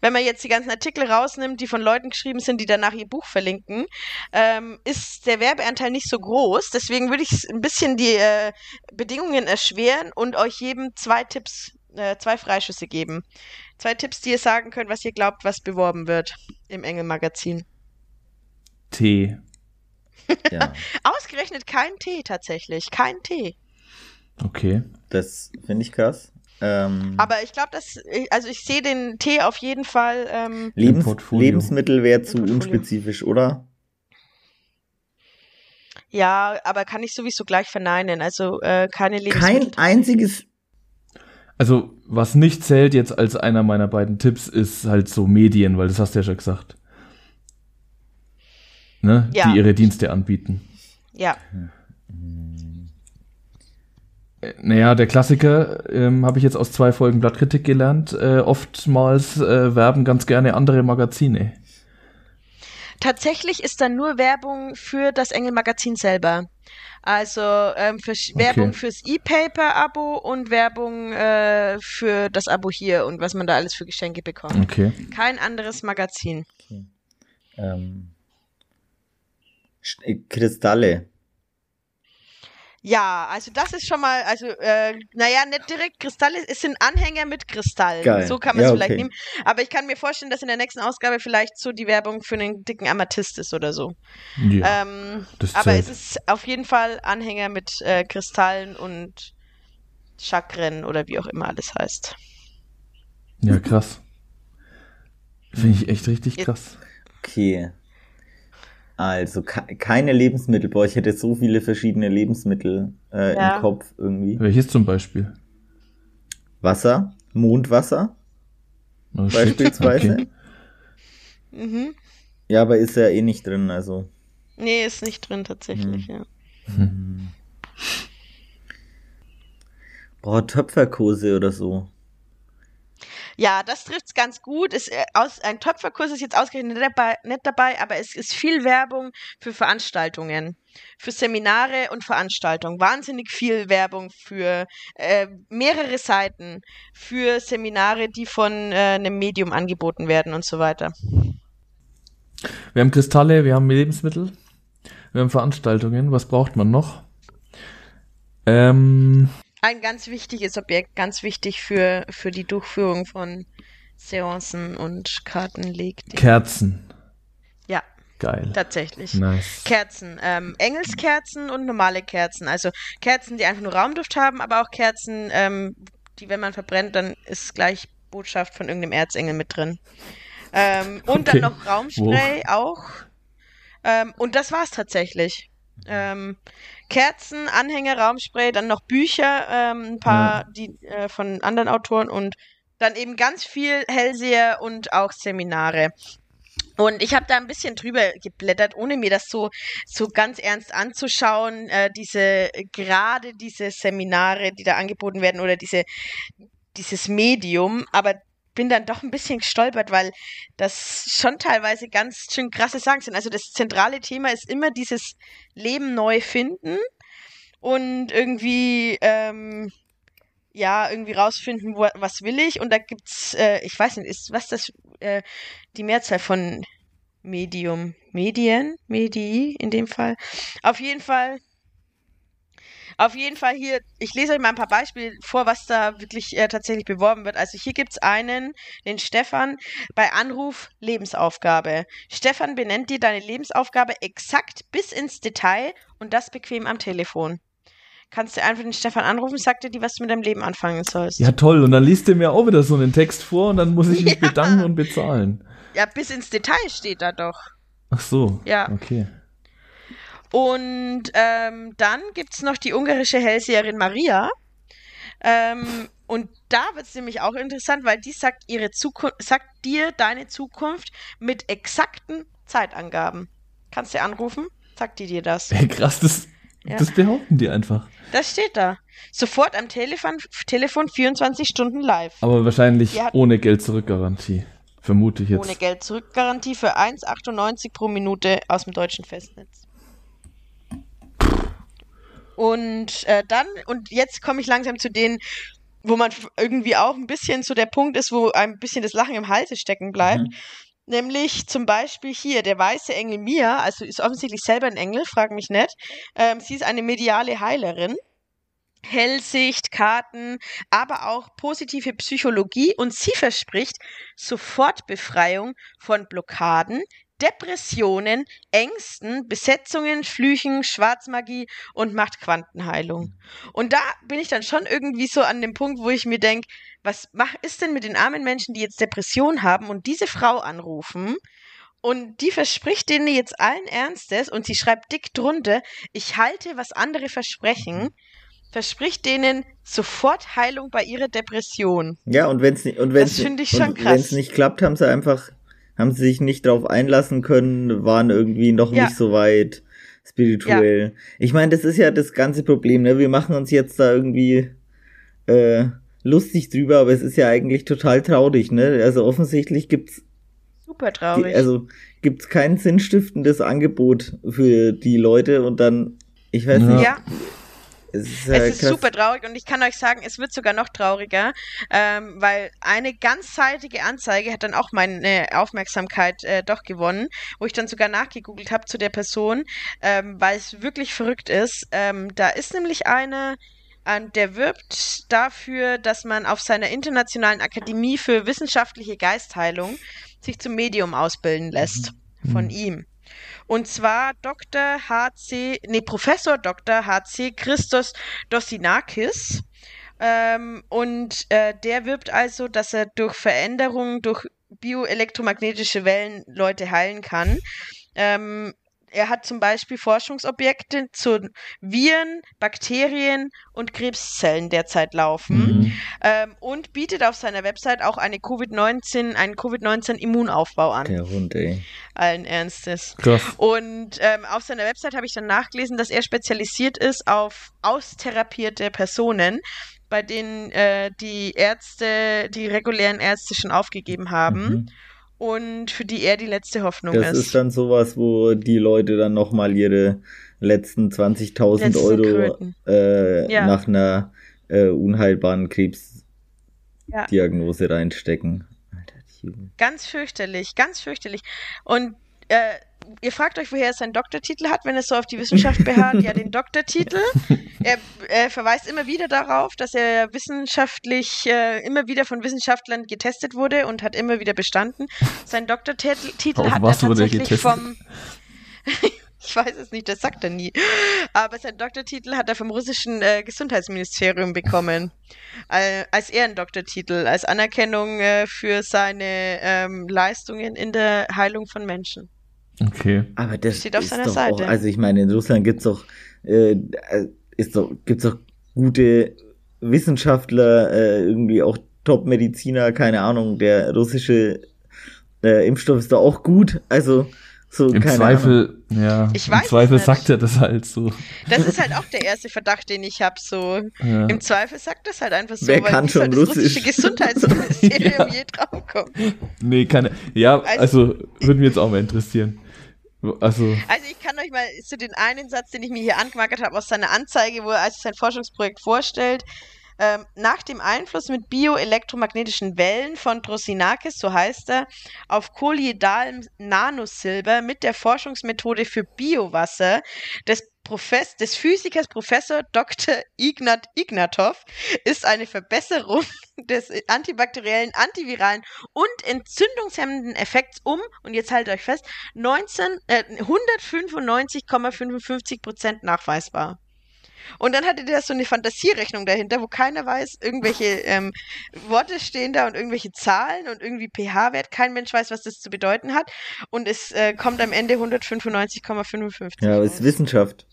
wenn man jetzt die ganzen Artikel rausnimmt, die von Leuten geschrieben sind, die danach ihr Buch verlinken, ähm, ist der Werbeanteil nicht so groß. Deswegen würde ich ein bisschen die äh, Bedingungen erschweren und euch jedem zwei Tipps äh, zwei Freischüsse geben. Zwei Tipps, die ihr sagen könnt, was ihr glaubt, was beworben wird im Engel-Magazin. Tee. Ja, Ausgerechnet kein Tee tatsächlich. Kein Tee. Okay. das finde ich krass. Ähm, Aber ich glaube, dass, also ich sehe den Tee auf jeden Fall. Ähm, Lebens. Lebensmittel wäre zu unspezifisch, oder? ja, aber kann ich sowieso gleich verneinen. Also äh, keine Lebensmittel. Kein einziges. Also, was nicht zählt jetzt als einer meiner beiden Tipps, ist halt so Medien, weil das hast du ja schon gesagt. Ne? Ja. Die ihre Dienste anbieten. Ja. Äh, Naja, der Klassiker ähm, habe ich jetzt aus zwei Folgen Blattkritik gelernt. Äh, oftmals äh, werben ganz gerne andere Magazine. Tatsächlich ist da nur Werbung für das Engel-Magazin selber. Also ähm, für Okay. Werbung fürs E-Paper-Abo und Werbung äh, für das Abo hier und was man da alles für Geschenke bekommt. Okay. Kein anderes Magazin. Ähm, Sch- äh, Kristalle. Ja, also das ist schon mal, also, äh, naja, nicht direkt Kristalle, es sind Anhänger mit Kristall. Geil. So kann man es Ja, vielleicht okay. nehmen. Aber ich kann mir vorstellen, dass in der nächsten Ausgabe vielleicht so die Werbung für einen dicken Amethyst ist oder so. Ja. ähm, das aber zählt. es ist auf jeden Fall Anhänger mit äh, Kristallen und Chakren oder wie auch immer alles heißt. ja, krass. Finde ich echt richtig krass. Okay. Also ke keine Lebensmittel. Boah, ich hätte so viele verschiedene Lebensmittel äh, Ja. im Kopf irgendwie. Welches zum Beispiel? Wasser, Mondwasser Oh, beispielsweise. Okay. Mhm. Ja, aber ist ja eh nicht drin, also. Nee, ist nicht drin tatsächlich, Hm. ja. Boah, Töpferkurse oder so. Ja, das trifft's ganz gut. Ist, äh, aus, ein Töpferkurs ist jetzt ausgerechnet nicht dabei, nicht dabei, aber es ist viel Werbung für Veranstaltungen, für Seminare und Veranstaltungen. Wahnsinnig viel Werbung für äh, mehrere Seiten, für Seminare, die von äh, einem Medium angeboten werden und so weiter. Wir haben Kristalle, wir haben Lebensmittel, wir haben Veranstaltungen. Was braucht man noch? Ähm, Ein ganz wichtiges Objekt, ganz wichtig für, für die Durchführung von Seancen und Kartenleg. Kerzen. Ja, Geil. tatsächlich. Nice. Kerzen, ähm, Engelskerzen und normale Kerzen. Also Kerzen, die einfach nur Raumduft haben, aber auch Kerzen, ähm, die, wenn man verbrennt, dann ist gleich Botschaft von irgendeinem Erzengel mit drin. Ähm, und Okay. dann noch Raumspray auch. Ähm, und das war's tatsächlich. Ähm, Kerzen, Anhänger, Raumspray, dann noch Bücher, ähm, ein paar die, äh, von anderen Autoren und dann eben ganz viel Hellseher und auch Seminare. Und ich habe da ein bisschen drüber geblättert, ohne mir das so, so ganz ernst anzuschauen. Äh, diese, gerade diese Seminare, die da angeboten werden oder diese, dieses Medium, aber bin dann doch ein bisschen gestolpert, weil das schon teilweise ganz schön krasse Sachen sind. Also das zentrale Thema ist immer dieses Leben neu finden und irgendwie, ähm, ja, irgendwie rausfinden, wo, was will ich. Und da gibt's, äh, ich weiß nicht, ist was das, äh, die Mehrzahl von Medium, Medien, Medii in dem Fall. Auf jeden Fall, auf jeden Fall hier, ich lese euch mal ein paar Beispiele vor, was da wirklich äh, tatsächlich beworben wird. Also hier gibt's einen, den Stefan, bei Anruf Lebensaufgabe. Stefan benennt dir deine Lebensaufgabe exakt bis ins Detail und das bequem am Telefon. Kannst du einfach den Stefan anrufen, sagt er dir, was du mit deinem Leben anfangen sollst. Ja, toll. Und dann liest er mir auch wieder so einen Text vor und dann muss ich mich bedanken und bezahlen. Ja, bis ins Detail steht da doch. Ach so. Ja. Okay. Und ähm, dann gibt's noch die ungarische Hellseherin Maria. Ähm, und da wird's nämlich auch interessant, weil die sagt ihre Zukunft, sagt dir deine Zukunft mit exakten Zeitangaben. Kannst du anrufen? Sagt die dir das? Ey, krass, das, Ja. das behaupten die einfach. Das steht da. Sofort am Telefon, Telefon 24 Stunden live. Aber wahrscheinlich ohne Geld-Zurück-Garantie. Vermute ich jetzt. Ohne Geld zurück Garantie für 1,98 pro Minute aus dem deutschen Festnetz. Und äh, dann, und jetzt komme ich langsam zu denen, wo man irgendwie auch ein bisschen zu der Punkt ist, wo ein bisschen das Lachen im Halse stecken bleibt. Mhm. Nämlich zum Beispiel hier, der weiße Engel Mia, also ist offensichtlich selber ein Engel, frag mich nicht. Ähm, sie ist eine mediale Heilerin. Hellsicht, Karten, aber auch positive Psychologie und sie verspricht Sofortbefreiung von Blockaden, Depressionen, Ängsten, Besetzungen, Flüchen, Schwarzmagie und macht Quantenheilung. Und da bin ich dann schon irgendwie so an dem Punkt, wo ich mir denke, was mach, ist denn mit den armen Menschen, die jetzt Depression haben und diese Frau anrufen? Und die verspricht denen jetzt allen Ernstes und sie schreibt dick drunter, ich halte, was andere versprechen verspricht denen sofort Heilung bei ihrer Depression. Ja, und wenn es nicht, und wenn's, finde ich schon krass. Wenn es nicht klappt, haben sie einfach, haben sie sich nicht drauf einlassen können, waren irgendwie noch ja. nicht so weit spirituell. Ja. Ich meine, das ist ja das ganze Problem, ne? Wir machen uns jetzt da irgendwie äh, lustig drüber, aber es ist ja eigentlich total traurig, ne? Also offensichtlich gibt's super traurig. Die, also gibt's kein sinnstiftendes Angebot für die Leute und dann, ich weiß ja. nicht. Ja es ist, äh, es ist super traurig und ich kann euch sagen, es wird sogar noch trauriger, ähm, weil eine ganzseitige Anzeige hat dann auch meine Aufmerksamkeit äh, doch gewonnen, wo ich dann sogar nachgegoogelt habe zu der Person, ähm, weil es wirklich verrückt ist. Ähm, da ist nämlich eine, äh, der wirbt dafür, dass man auf seiner internationalen Akademie für wissenschaftliche Geistheilung sich zum Medium ausbilden lässt mhm. von ihm. Und zwar Dr. HC, nee, Professor Dr. HC Christos Dossinakis. Ähm, und äh, der wirbt also, dass er durch Veränderungen, durch bioelektromagnetische Wellen Leute heilen kann. Ähm, er hat zum Beispiel Forschungsobjekte zu Viren, Bakterien und Krebszellen derzeit laufen mhm. ähm, und bietet auf seiner Website auch eine COVID-19, einen Covid-19-Immunaufbau an. Der Hund, ey. Allen Ernstes. Krass. Und ähm, auf seiner Website habe ich dann nachgelesen, dass er spezialisiert ist auf austherapierte Personen bei denen äh, die Ärzte, die regulären Ärzte schon aufgegeben haben. Mhm und für die er die letzte Hoffnung das ist. Das ist dann sowas, wo die Leute dann nochmal ihre letzten 20.000 Euro äh, ja. nach einer äh, unheilbaren Krebsdiagnose ja. reinstecken. Alter, ganz fürchterlich, ganz fürchterlich. Und äh, ihr fragt euch, woher er seinen Doktortitel hat, wenn es so auf die Wissenschaft beharrt. ja, den Doktortitel. Er, er, verweist immer wieder darauf, dass er wissenschaftlich, äh, immer wieder von Wissenschaftlern getestet wurde und hat immer wieder bestanden. Sein Doktortitel hat er tatsächlich vom. ich weiß es nicht, das sagt er nie. Aber seinen Doktortitel hat er vom russischen äh, Gesundheitsministerium bekommen. Äh, als Ehrendoktortitel, als Anerkennung äh, für seine ähm, Leistungen in der Heilung von Menschen. Okay. Aber das steht auf seiner Seite. Auch, also ich meine, in Russland gibt's doch, äh, ist doch, gibt's doch gute Wissenschaftler, äh, irgendwie auch Top-Mediziner, keine Ahnung, der russische äh, Impfstoff ist doch auch gut. Also so, Im Zweifel, Ahnung. ja, ich im Zweifel sagt er das halt so. Das ist halt auch der erste Verdacht, den ich habe. So ja. im Zweifel sagt das halt einfach so, Wer weil kann schon das russische Gesundheitsministerium ja. je draufkommt. Nee, keine. Ja, also, also würde mich jetzt auch mal interessieren. Also, also ich kann euch mal zu den einen Satz, den ich mir hier angemarkert habe, aus seiner Anzeige, wo er also sein Forschungsprojekt vorstellt. Ähm, nach dem Einfluss mit bioelektromagnetischen Wellen von Drosinakis, so heißt er, auf kolloidalem Nanosilber mit der Forschungsmethode für Biowasser des Profess des Physikers Professor Dr. Ignat Ignatov ist eine Verbesserung des antibakteriellen, antiviralen und entzündungshemmenden Effekts um, und jetzt haltet euch fest, äh, 195,55 Prozent nachweisbar. Und dann hatte der so eine Fantasierechnung dahinter, wo keiner weiß, irgendwelche ähm, Worte stehen da und irgendwelche Zahlen und irgendwie pH-Wert. Kein Mensch weiß, was das zu bedeuten hat. Und es äh, kommt am Ende 195,55. Ja, aber es ist Wissenschaft.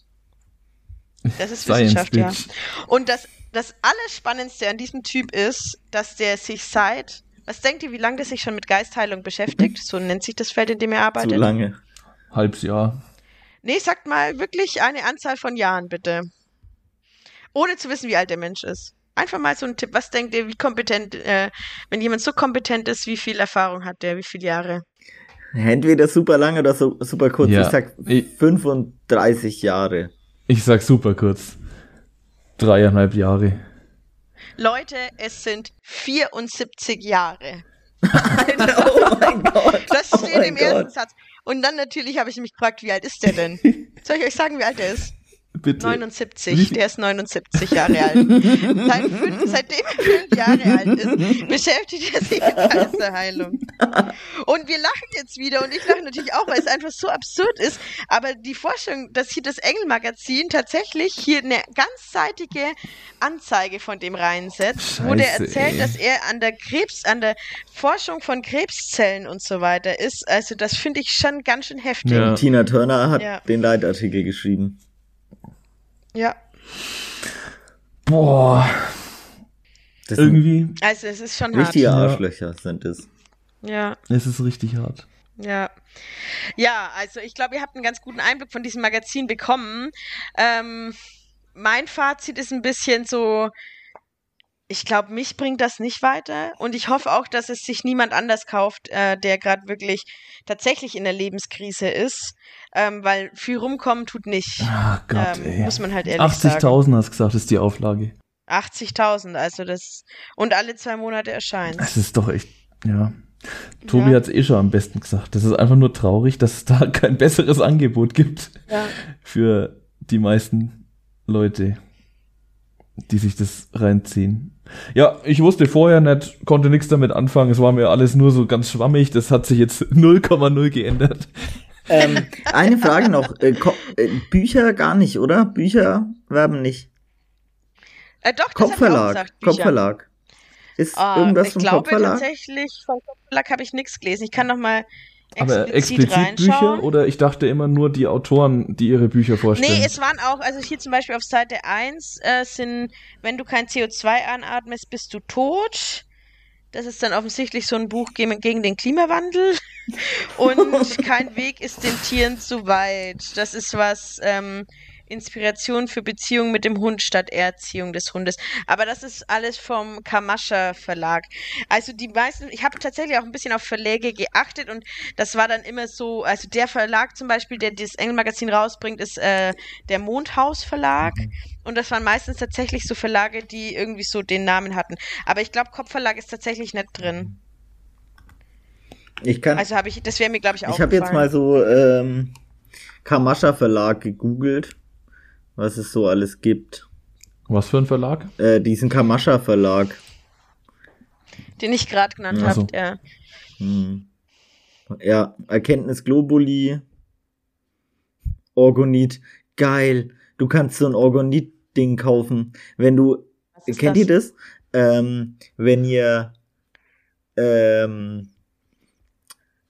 Das ist Wissenschaft, ja. Und das, das Allerspannendste an diesem Typ ist, dass der sich seit, was denkt ihr, wie lange der sich schon mit Geistheilung beschäftigt? So nennt sich das Feld, in dem er arbeitet. Zu lange. Halbes Jahr. Nee, sagt mal wirklich eine Anzahl von Jahren, bitte. Ohne zu wissen, wie alt der Mensch ist. Einfach mal so ein Tipp. Was denkt ihr, wie kompetent, äh, wenn jemand so kompetent ist, wie viel Erfahrung hat der, wie viele Jahre? Entweder super lange oder so, super kurz. Ja. Ich sag 35 Jahre. Ich sag super kurz. Dreieinhalb Jahre. Leute, es sind 74 Jahre. Alter, oh mein Gott. Das steht oh im Gott. ersten Satz. Und dann natürlich habe ich mich gefragt, wie alt ist der denn? Soll ich euch sagen, wie alt er ist? Bitte. 79, Wie viel- der ist 79 Jahre alt. Seit fünf, seitdem er fünf Jahre alt ist, beschäftigt er sich mit Geisterheilung. Und wir lachen jetzt wieder und ich lache natürlich auch, weil es einfach so absurd ist. Aber die Vorstellung, dass hier das Engelmagazin tatsächlich hier eine ganzseitige Anzeige von dem reinsetzt, wo der Scheiße, erzählt, ey. dass er an der Krebs, an der Forschung von Krebszellen und so weiter ist. Also das finde ich schon ganz schön heftig. Ja. Tina Turner hat Ja. den Leitartikel geschrieben. Ja. Boah, Das sind irgendwie Also es ist schon hart. richtige Ja. Arschlöcher sind es. Ja, ist es richtig hart. ja. Ja, also ich glaube, ihr habt einen ganz guten Einblick von diesem Magazin bekommen. Ähm, mein Fazit ist ein bisschen so, ich glaube, mich bringt das nicht weiter und ich hoffe auch, dass es sich niemand anders kauft, äh, der gerade wirklich tatsächlich in der Lebenskrise ist, ähm, weil viel rumkommen tut nicht. Ah Gott, ähm, ey. muss man halt ehrlich sagen. 80.000 hast gesagt, ist die Auflage. 80.000, also das und alle zwei Monate erscheint. Das ist doch echt, ja. Tobi Ja. hat's eh schon am besten gesagt. Das ist einfach nur traurig, dass es da kein besseres Angebot gibt Ja. für die meisten Leute, die sich das reinziehen. Ja, ich wusste vorher nicht, konnte nichts damit anfangen. Es war mir alles nur so ganz schwammig. Das hat sich jetzt 0,0 geändert. Ähm, eine Frage noch. Äh, äh, Bücher gar nicht, oder? Bücher werben nicht. Äh, doch, das hab ich auch Kopfverlag. Kopfverlag. Ist Ah, irgendwas ich vom glaube Kopfverlag? tatsächlich, vom Kopfverlag habe ich nichts gelesen. Ich kann noch mal Aber explizit, explizit Bücher oder ich dachte immer nur die Autoren, die ihre Bücher vorstellen. Nee, es waren auch, also hier zum Beispiel auf Seite 1 äh, sind, wenn du kein CO2 anatmest, bist du tot. Das ist dann offensichtlich so ein Buch gegen, den Klimawandel. Und kein Weg ist den Tieren zu weit. Das ist was, ähm, Inspiration für Beziehungen mit dem Hund statt Erziehung des Hundes. Aber das ist alles vom Kamascha Verlag. Also die meisten, ich habe tatsächlich auch ein bisschen auf Verläge geachtet und das war dann immer so, also der Verlag zum Beispiel, der das Engelmagazin rausbringt, ist äh, der Mondhaus Verlag. Und das waren meistens tatsächlich so Verlage, die irgendwie so den Namen hatten. Aber ich glaube, Kopfverlag ist tatsächlich nicht drin. Ich kann, Also habe ich, das wäre mir, glaube ich, auch. ich habe jetzt mal so ähm, Kamascha Verlag gegoogelt, was es so alles gibt. Was für ein Verlag? Äh, diesen Kamascha Verlag. Den ich gerade genannt Ach so. habe, ja. Hm. Ja, Erkenntnis Globuli. Orgonit. Geil. Du kannst so ein Orgonit-Ding kaufen. Wenn du. Kennt ihr das? Ähm, wenn ihr ähm,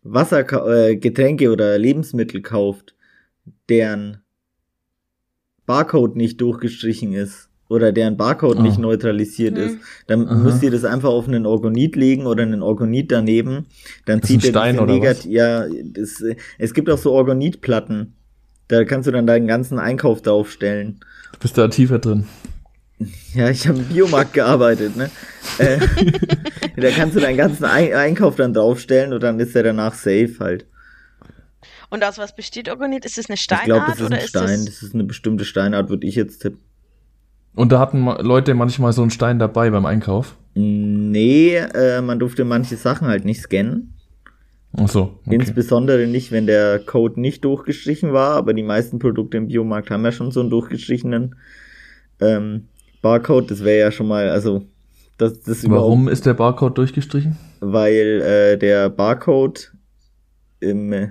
Wasser, äh, Getränke oder Lebensmittel kauft, deren Barcode nicht durchgestrichen ist oder deren Barcode Ah. nicht neutralisiert Hm. ist, dann Aha. müsst ihr das einfach auf einen Orgonit legen oder einen Orgonit daneben. Dann Das ist ein zieht Stein diese oder Negat was? Ja, das, äh, es gibt auch so Orgonitplatten. Da kannst du dann deinen ganzen Einkauf draufstellen. Du bist da tiefer drin. Ja, ich habe im Biomarkt gearbeitet, ne? Äh, da kannst du deinen ganzen Ein Einkauf dann draufstellen und dann ist er danach safe halt. Und aus was besteht Orgonit? Ist es eine Ich Steinart glaube, das ist oder ein ist Stein. das Das ist eine bestimmte Steinart, würde ich jetzt tippen. Und da hatten Leute manchmal so einen Stein dabei beim Einkauf. Nee, äh, man durfte manche Sachen halt nicht scannen. Ach so, okay. Insbesondere nicht, wenn der Code nicht durchgestrichen war, aber die meisten Produkte im Biomarkt haben ja schon so einen durchgestrichenen ähm, Barcode. Das wäre ja schon mal, also das, das Warum ist der Barcode durchgestrichen? weil äh, der Barcode im äh,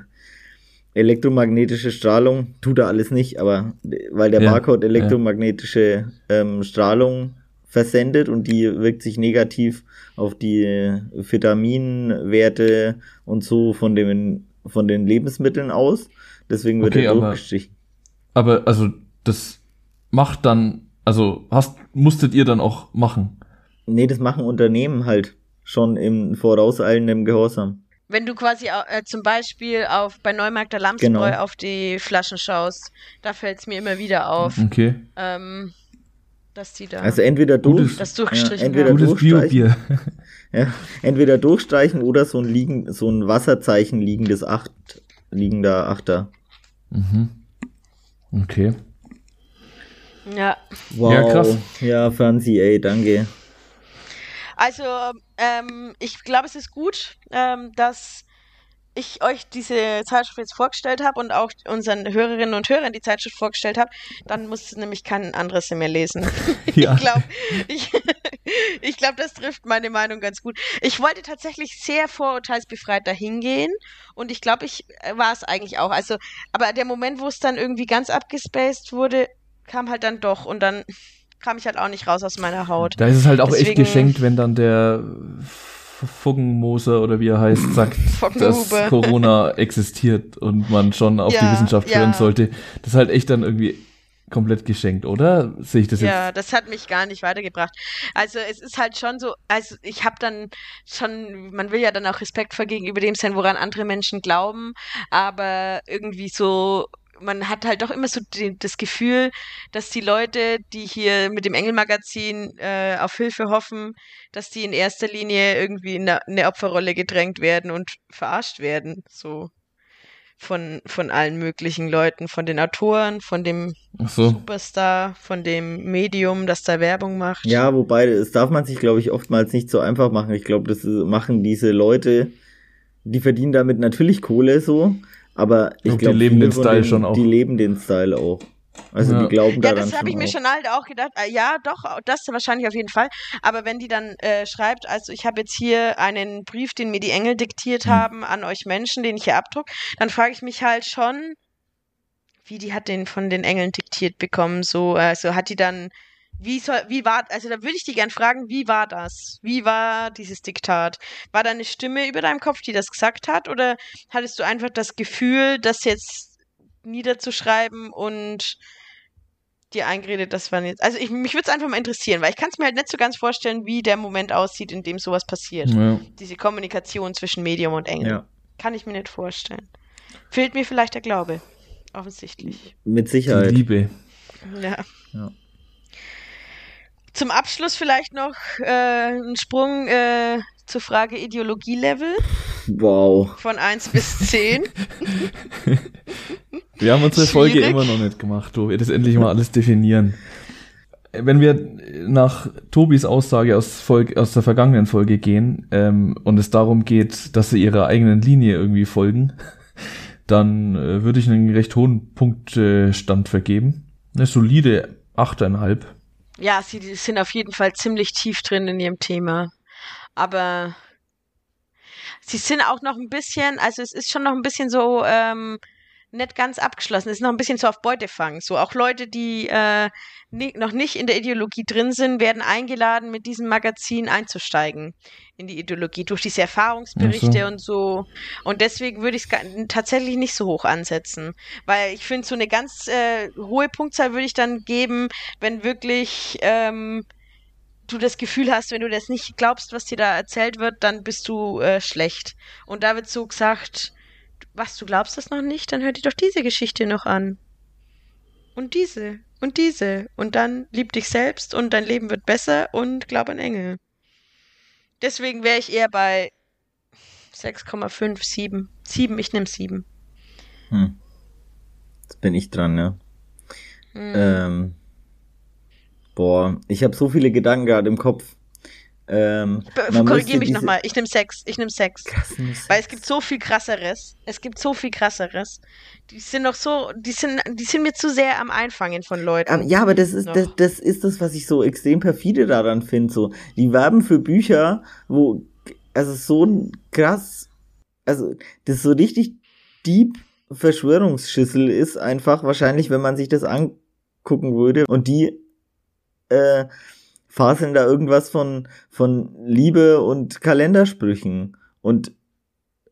elektromagnetische Strahlung tut er alles nicht, aber weil der Ja, Barcode elektromagnetische ähm, Strahlung versendet und die wirkt sich negativ auf die Vitaminwerte und so von den von den Lebensmitteln aus. Deswegen wird Okay, er aber- durchgestrichen. Aber also das macht dann, also hast musstet ihr dann auch machen. Nee, das machen Unternehmen halt schon im vorauseilenden Gehorsam. Wenn du quasi äh, zum Beispiel auf bei Neumarkt der Lamsbräu Genau. auf die Flaschen schaust, da fällt es mir immer wieder auf, Okay. ähm, dass die da Also entweder durch, Gutes- das durchgestrichen ja, entweder. Gutes durchstreichen. Ja, entweder durchstreichen oder so ein liegen, so ein Wasserzeichen liegendes Acht, liegender Achter. mhm. Okay. Ja, Wow. Ja, krass. Ja, Franzi, ey, danke. Also ähm, ich glaube, es ist gut, ähm, dass ich euch diese Zeitschrift jetzt vorgestellt habe und auch unseren Hörerinnen und Hörern die Zeitschrift vorgestellt habe, dann muss nämlich kein anderes mehr lesen. Ja. Ich glaube, ich, ich glaub, das trifft meine Meinung ganz gut. Ich wollte tatsächlich sehr vorurteilsbefreit dahin gehen und ich glaube, ich äh, war es eigentlich auch. Also, aber der Moment, wo es dann irgendwie ganz abgespaced wurde, kam halt dann doch und dann kam ich halt auch nicht raus aus meiner Haut. Da ist es halt auch Deswegen, echt geschenkt, wenn dann der Fuggenmoser oder wie er heißt, sagt, dass Corona existiert und man schon auf ja, die Wissenschaft hören sollte. Das ist halt echt dann irgendwie komplett geschenkt, oder? Sehe ich das jetzt? Ja, das hat mich gar nicht weitergebracht. Also es ist halt schon so, also ich habe dann schon, man will ja dann auch respektvoll gegenüber dem sein, woran andere Menschen glauben, aber irgendwie so man hat halt doch immer so die, das Gefühl, dass die Leute, die hier mit dem Engelmagazin äh, auf Hilfe hoffen, dass die in erster Linie irgendwie in eine, eine Opferrolle gedrängt werden und verarscht werden. So von, von allen möglichen Leuten, von den Autoren, von dem so. Superstar, von dem Medium, das da Werbung macht. Ja, wobei, das darf man sich, glaube ich, oftmals nicht so einfach machen. Ich glaube, das machen diese Leute, die verdienen damit natürlich Kohle so, aber ich glaube, die leben den Style schon auch. Die leben den Style auch. Also ja. die glauben daran. Ja, das habe ich mir auch. schon halt auch gedacht. Äh, ja, doch, das wahrscheinlich auf jeden Fall. Aber wenn die dann äh, schreibt, also ich habe jetzt hier einen Brief, den mir die Engel diktiert hm. haben an euch Menschen, den ich hier abdruck, dann frage ich mich halt schon, wie die hat den von den Engeln diktiert bekommen. So, also hat die dann wie soll, wie war, also da würde ich die gern fragen, wie war das? Wie war dieses Diktat? War da eine Stimme über deinem Kopf, die das gesagt hat? Oder hattest du einfach das Gefühl, das jetzt niederzuschreiben und dir eingeredet, das waren jetzt. Also ich, mich würde es einfach mal interessieren, weil ich kann es mir halt nicht so ganz vorstellen, wie der Moment aussieht, in dem sowas passiert. Ja. Diese Kommunikation zwischen Medium und Engel. Ja. Kann ich mir nicht vorstellen. Fehlt mir vielleicht der Glaube. Offensichtlich. Mit Sicherheit. Die Liebe. Ja. ja. Zum Abschluss vielleicht noch äh, ein Sprung äh, zur Frage Ideologielevel. Wow. Von 1 bis 10. wir haben unsere Schwierig. Folge immer noch nicht gemacht, wo wir das endlich mal alles definieren. Wenn wir nach Tobis Aussage aus, Folge, aus der vergangenen Folge gehen ähm, und es darum geht, dass sie ihrer eigenen Linie irgendwie folgen, dann äh, würde ich einen recht hohen Punktstand vergeben. Eine solide 8,5. Ja, sie sind auf jeden Fall ziemlich tief drin in ihrem Thema. Aber sie sind auch noch ein bisschen, also es ist schon noch ein bisschen so, ähm, nicht ganz abgeschlossen. Es ist noch ein bisschen so auf Beutefang. So auch Leute, die äh, nie, noch nicht in der Ideologie drin sind, werden eingeladen, mit diesem Magazin einzusteigen in die Ideologie durch diese Erfahrungsberichte so. und so. Und deswegen würde ich es tatsächlich nicht so hoch ansetzen, weil ich finde, so eine ganz äh, hohe Punktzahl würde ich dann geben, wenn wirklich ähm, du das Gefühl hast, wenn du das nicht glaubst, was dir da erzählt wird, dann bist du äh, schlecht. Und da wird so gesagt, was, du glaubst das noch nicht? Dann hör dir doch diese Geschichte noch an. Und diese. Und diese. Und dann lieb dich selbst und dein Leben wird besser und glaub an Engel. Deswegen wäre ich eher bei 6,5, 7. 7, ich nehme 7. Hm. Jetzt bin ich dran, ne? Hm. Ähm, boah, ich habe so viele Gedanken gerade im Kopf. Ähm, Korrigiere mich nochmal, ich nehme Sex, ich nehme Sex. Weil es gibt so viel krasseres. Es gibt so viel krasseres. Die sind noch so, die sind, die sind mir zu sehr am Einfangen von Leuten. Ja, aber das ist, das, das ist das, was ich so extrem perfide daran finde. So, die werben für Bücher, wo, also so ein krass, also, das so richtig deep Verschwörungsschüssel ist einfach wahrscheinlich, wenn man sich das angucken würde und die, äh, faseln da irgendwas von, von Liebe und Kalendersprüchen und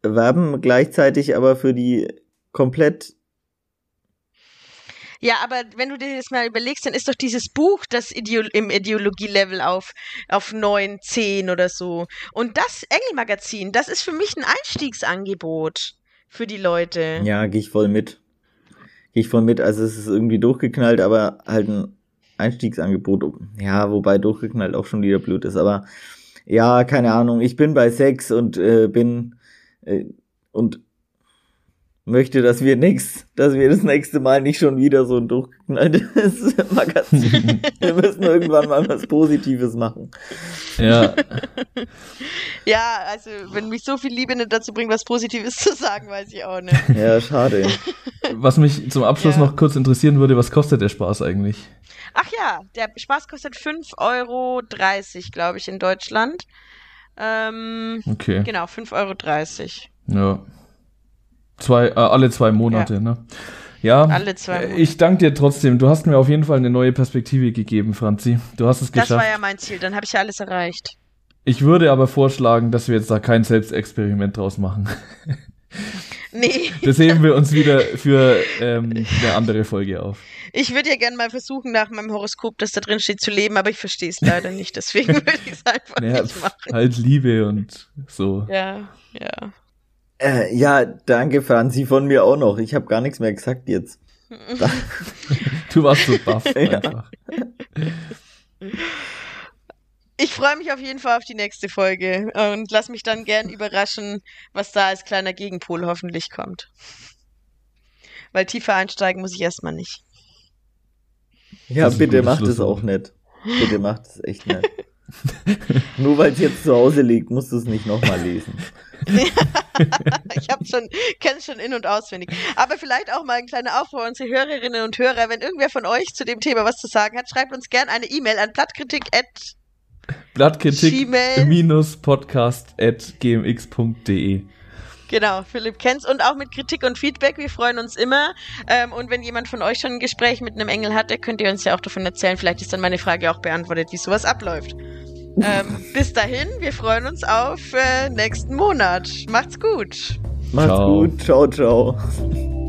werben gleichzeitig aber für die komplett ja, aber wenn du dir das mal überlegst, dann ist doch dieses Buch das Ideo im Ideologielevel auf, auf 9, 10 oder so. Und das Engelmagazin, das ist für mich ein Einstiegsangebot für die Leute. Ja, gehe ich voll mit. Gehe ich voll mit. Also es ist irgendwie durchgeknallt, aber halt ein Einstiegsangebot, ja, wobei durchgeknallt auch schon wieder blöd ist, aber ja, keine Ahnung, ich bin bei Sex und äh, bin äh, und möchte, dass wir nix, dass wir das nächste Mal nicht schon wieder so ein durchgeknalltes Magazin. wir müssen irgendwann mal was Positives machen. Ja. Ja, also wenn mich so viel Liebe nicht dazu bringt, was Positives zu sagen, weiß ich auch nicht. Ja, schade. Was mich zum Abschluss Ja. noch kurz interessieren würde, was kostet der Spaß eigentlich? Ach ja, der Spaß kostet 5,30 Euro, glaube ich, in Deutschland. Ähm, Okay. genau, 5,30 Euro. Ja. Zwei, äh, alle zwei Monate, ne? Ja. Alle zwei äh, Monate. Ich danke dir trotzdem. Du hast mir auf jeden Fall eine neue Perspektive gegeben, Franzi. Du hast es Das geschafft. war ja mein Ziel, dann habe ich ja alles erreicht. Ich würde aber vorschlagen, dass wir jetzt da kein Selbstexperiment draus machen. Nee, Das heben wir uns wieder für ähm, eine andere Folge auf. ich würde ja gerne mal versuchen, nach meinem Horoskop, das da drin steht, zu leben, aber ich verstehe es leider nicht, deswegen würde ich es einfach Naja, nicht machen. halt Liebe und so. Ja, ja. Äh, ja, danke, Franzi, von mir auch noch. Ich habe gar nichts mehr gesagt jetzt. Du warst so baff Ja. einfach. Ich freue mich auf jeden Fall auf die nächste Folge und lass mich dann gern überraschen, was da als kleiner Gegenpol hoffentlich kommt. Weil tiefer einsteigen muss ich erstmal nicht. Ja, bitte macht es auch nicht. Bitte macht es echt nicht. Nur weil es jetzt zu Hause liegt, musst du es nicht nochmal lesen. ich habe schon, kenne schon in- und auswendig. Aber vielleicht auch mal ein kleiner Aufruf an unsere Hörerinnen und Hörer. Wenn irgendwer von euch zu dem Thema was zu sagen hat, schreibt uns gern eine E-Mail an blattkritik. Blattkritik-podcast.gmx.de Genau, Philipp kennt's und auch mit Kritik und Feedback. Wir freuen uns immer. Ähm, und wenn jemand von euch schon ein Gespräch mit einem Engel hatte, könnt ihr uns ja auch davon erzählen. Vielleicht ist dann meine Frage auch beantwortet, wie sowas abläuft. ähm, bis dahin, wir freuen uns auf äh, nächsten Monat. Macht's gut. Macht's Ciao. gut. Ciao, ciao.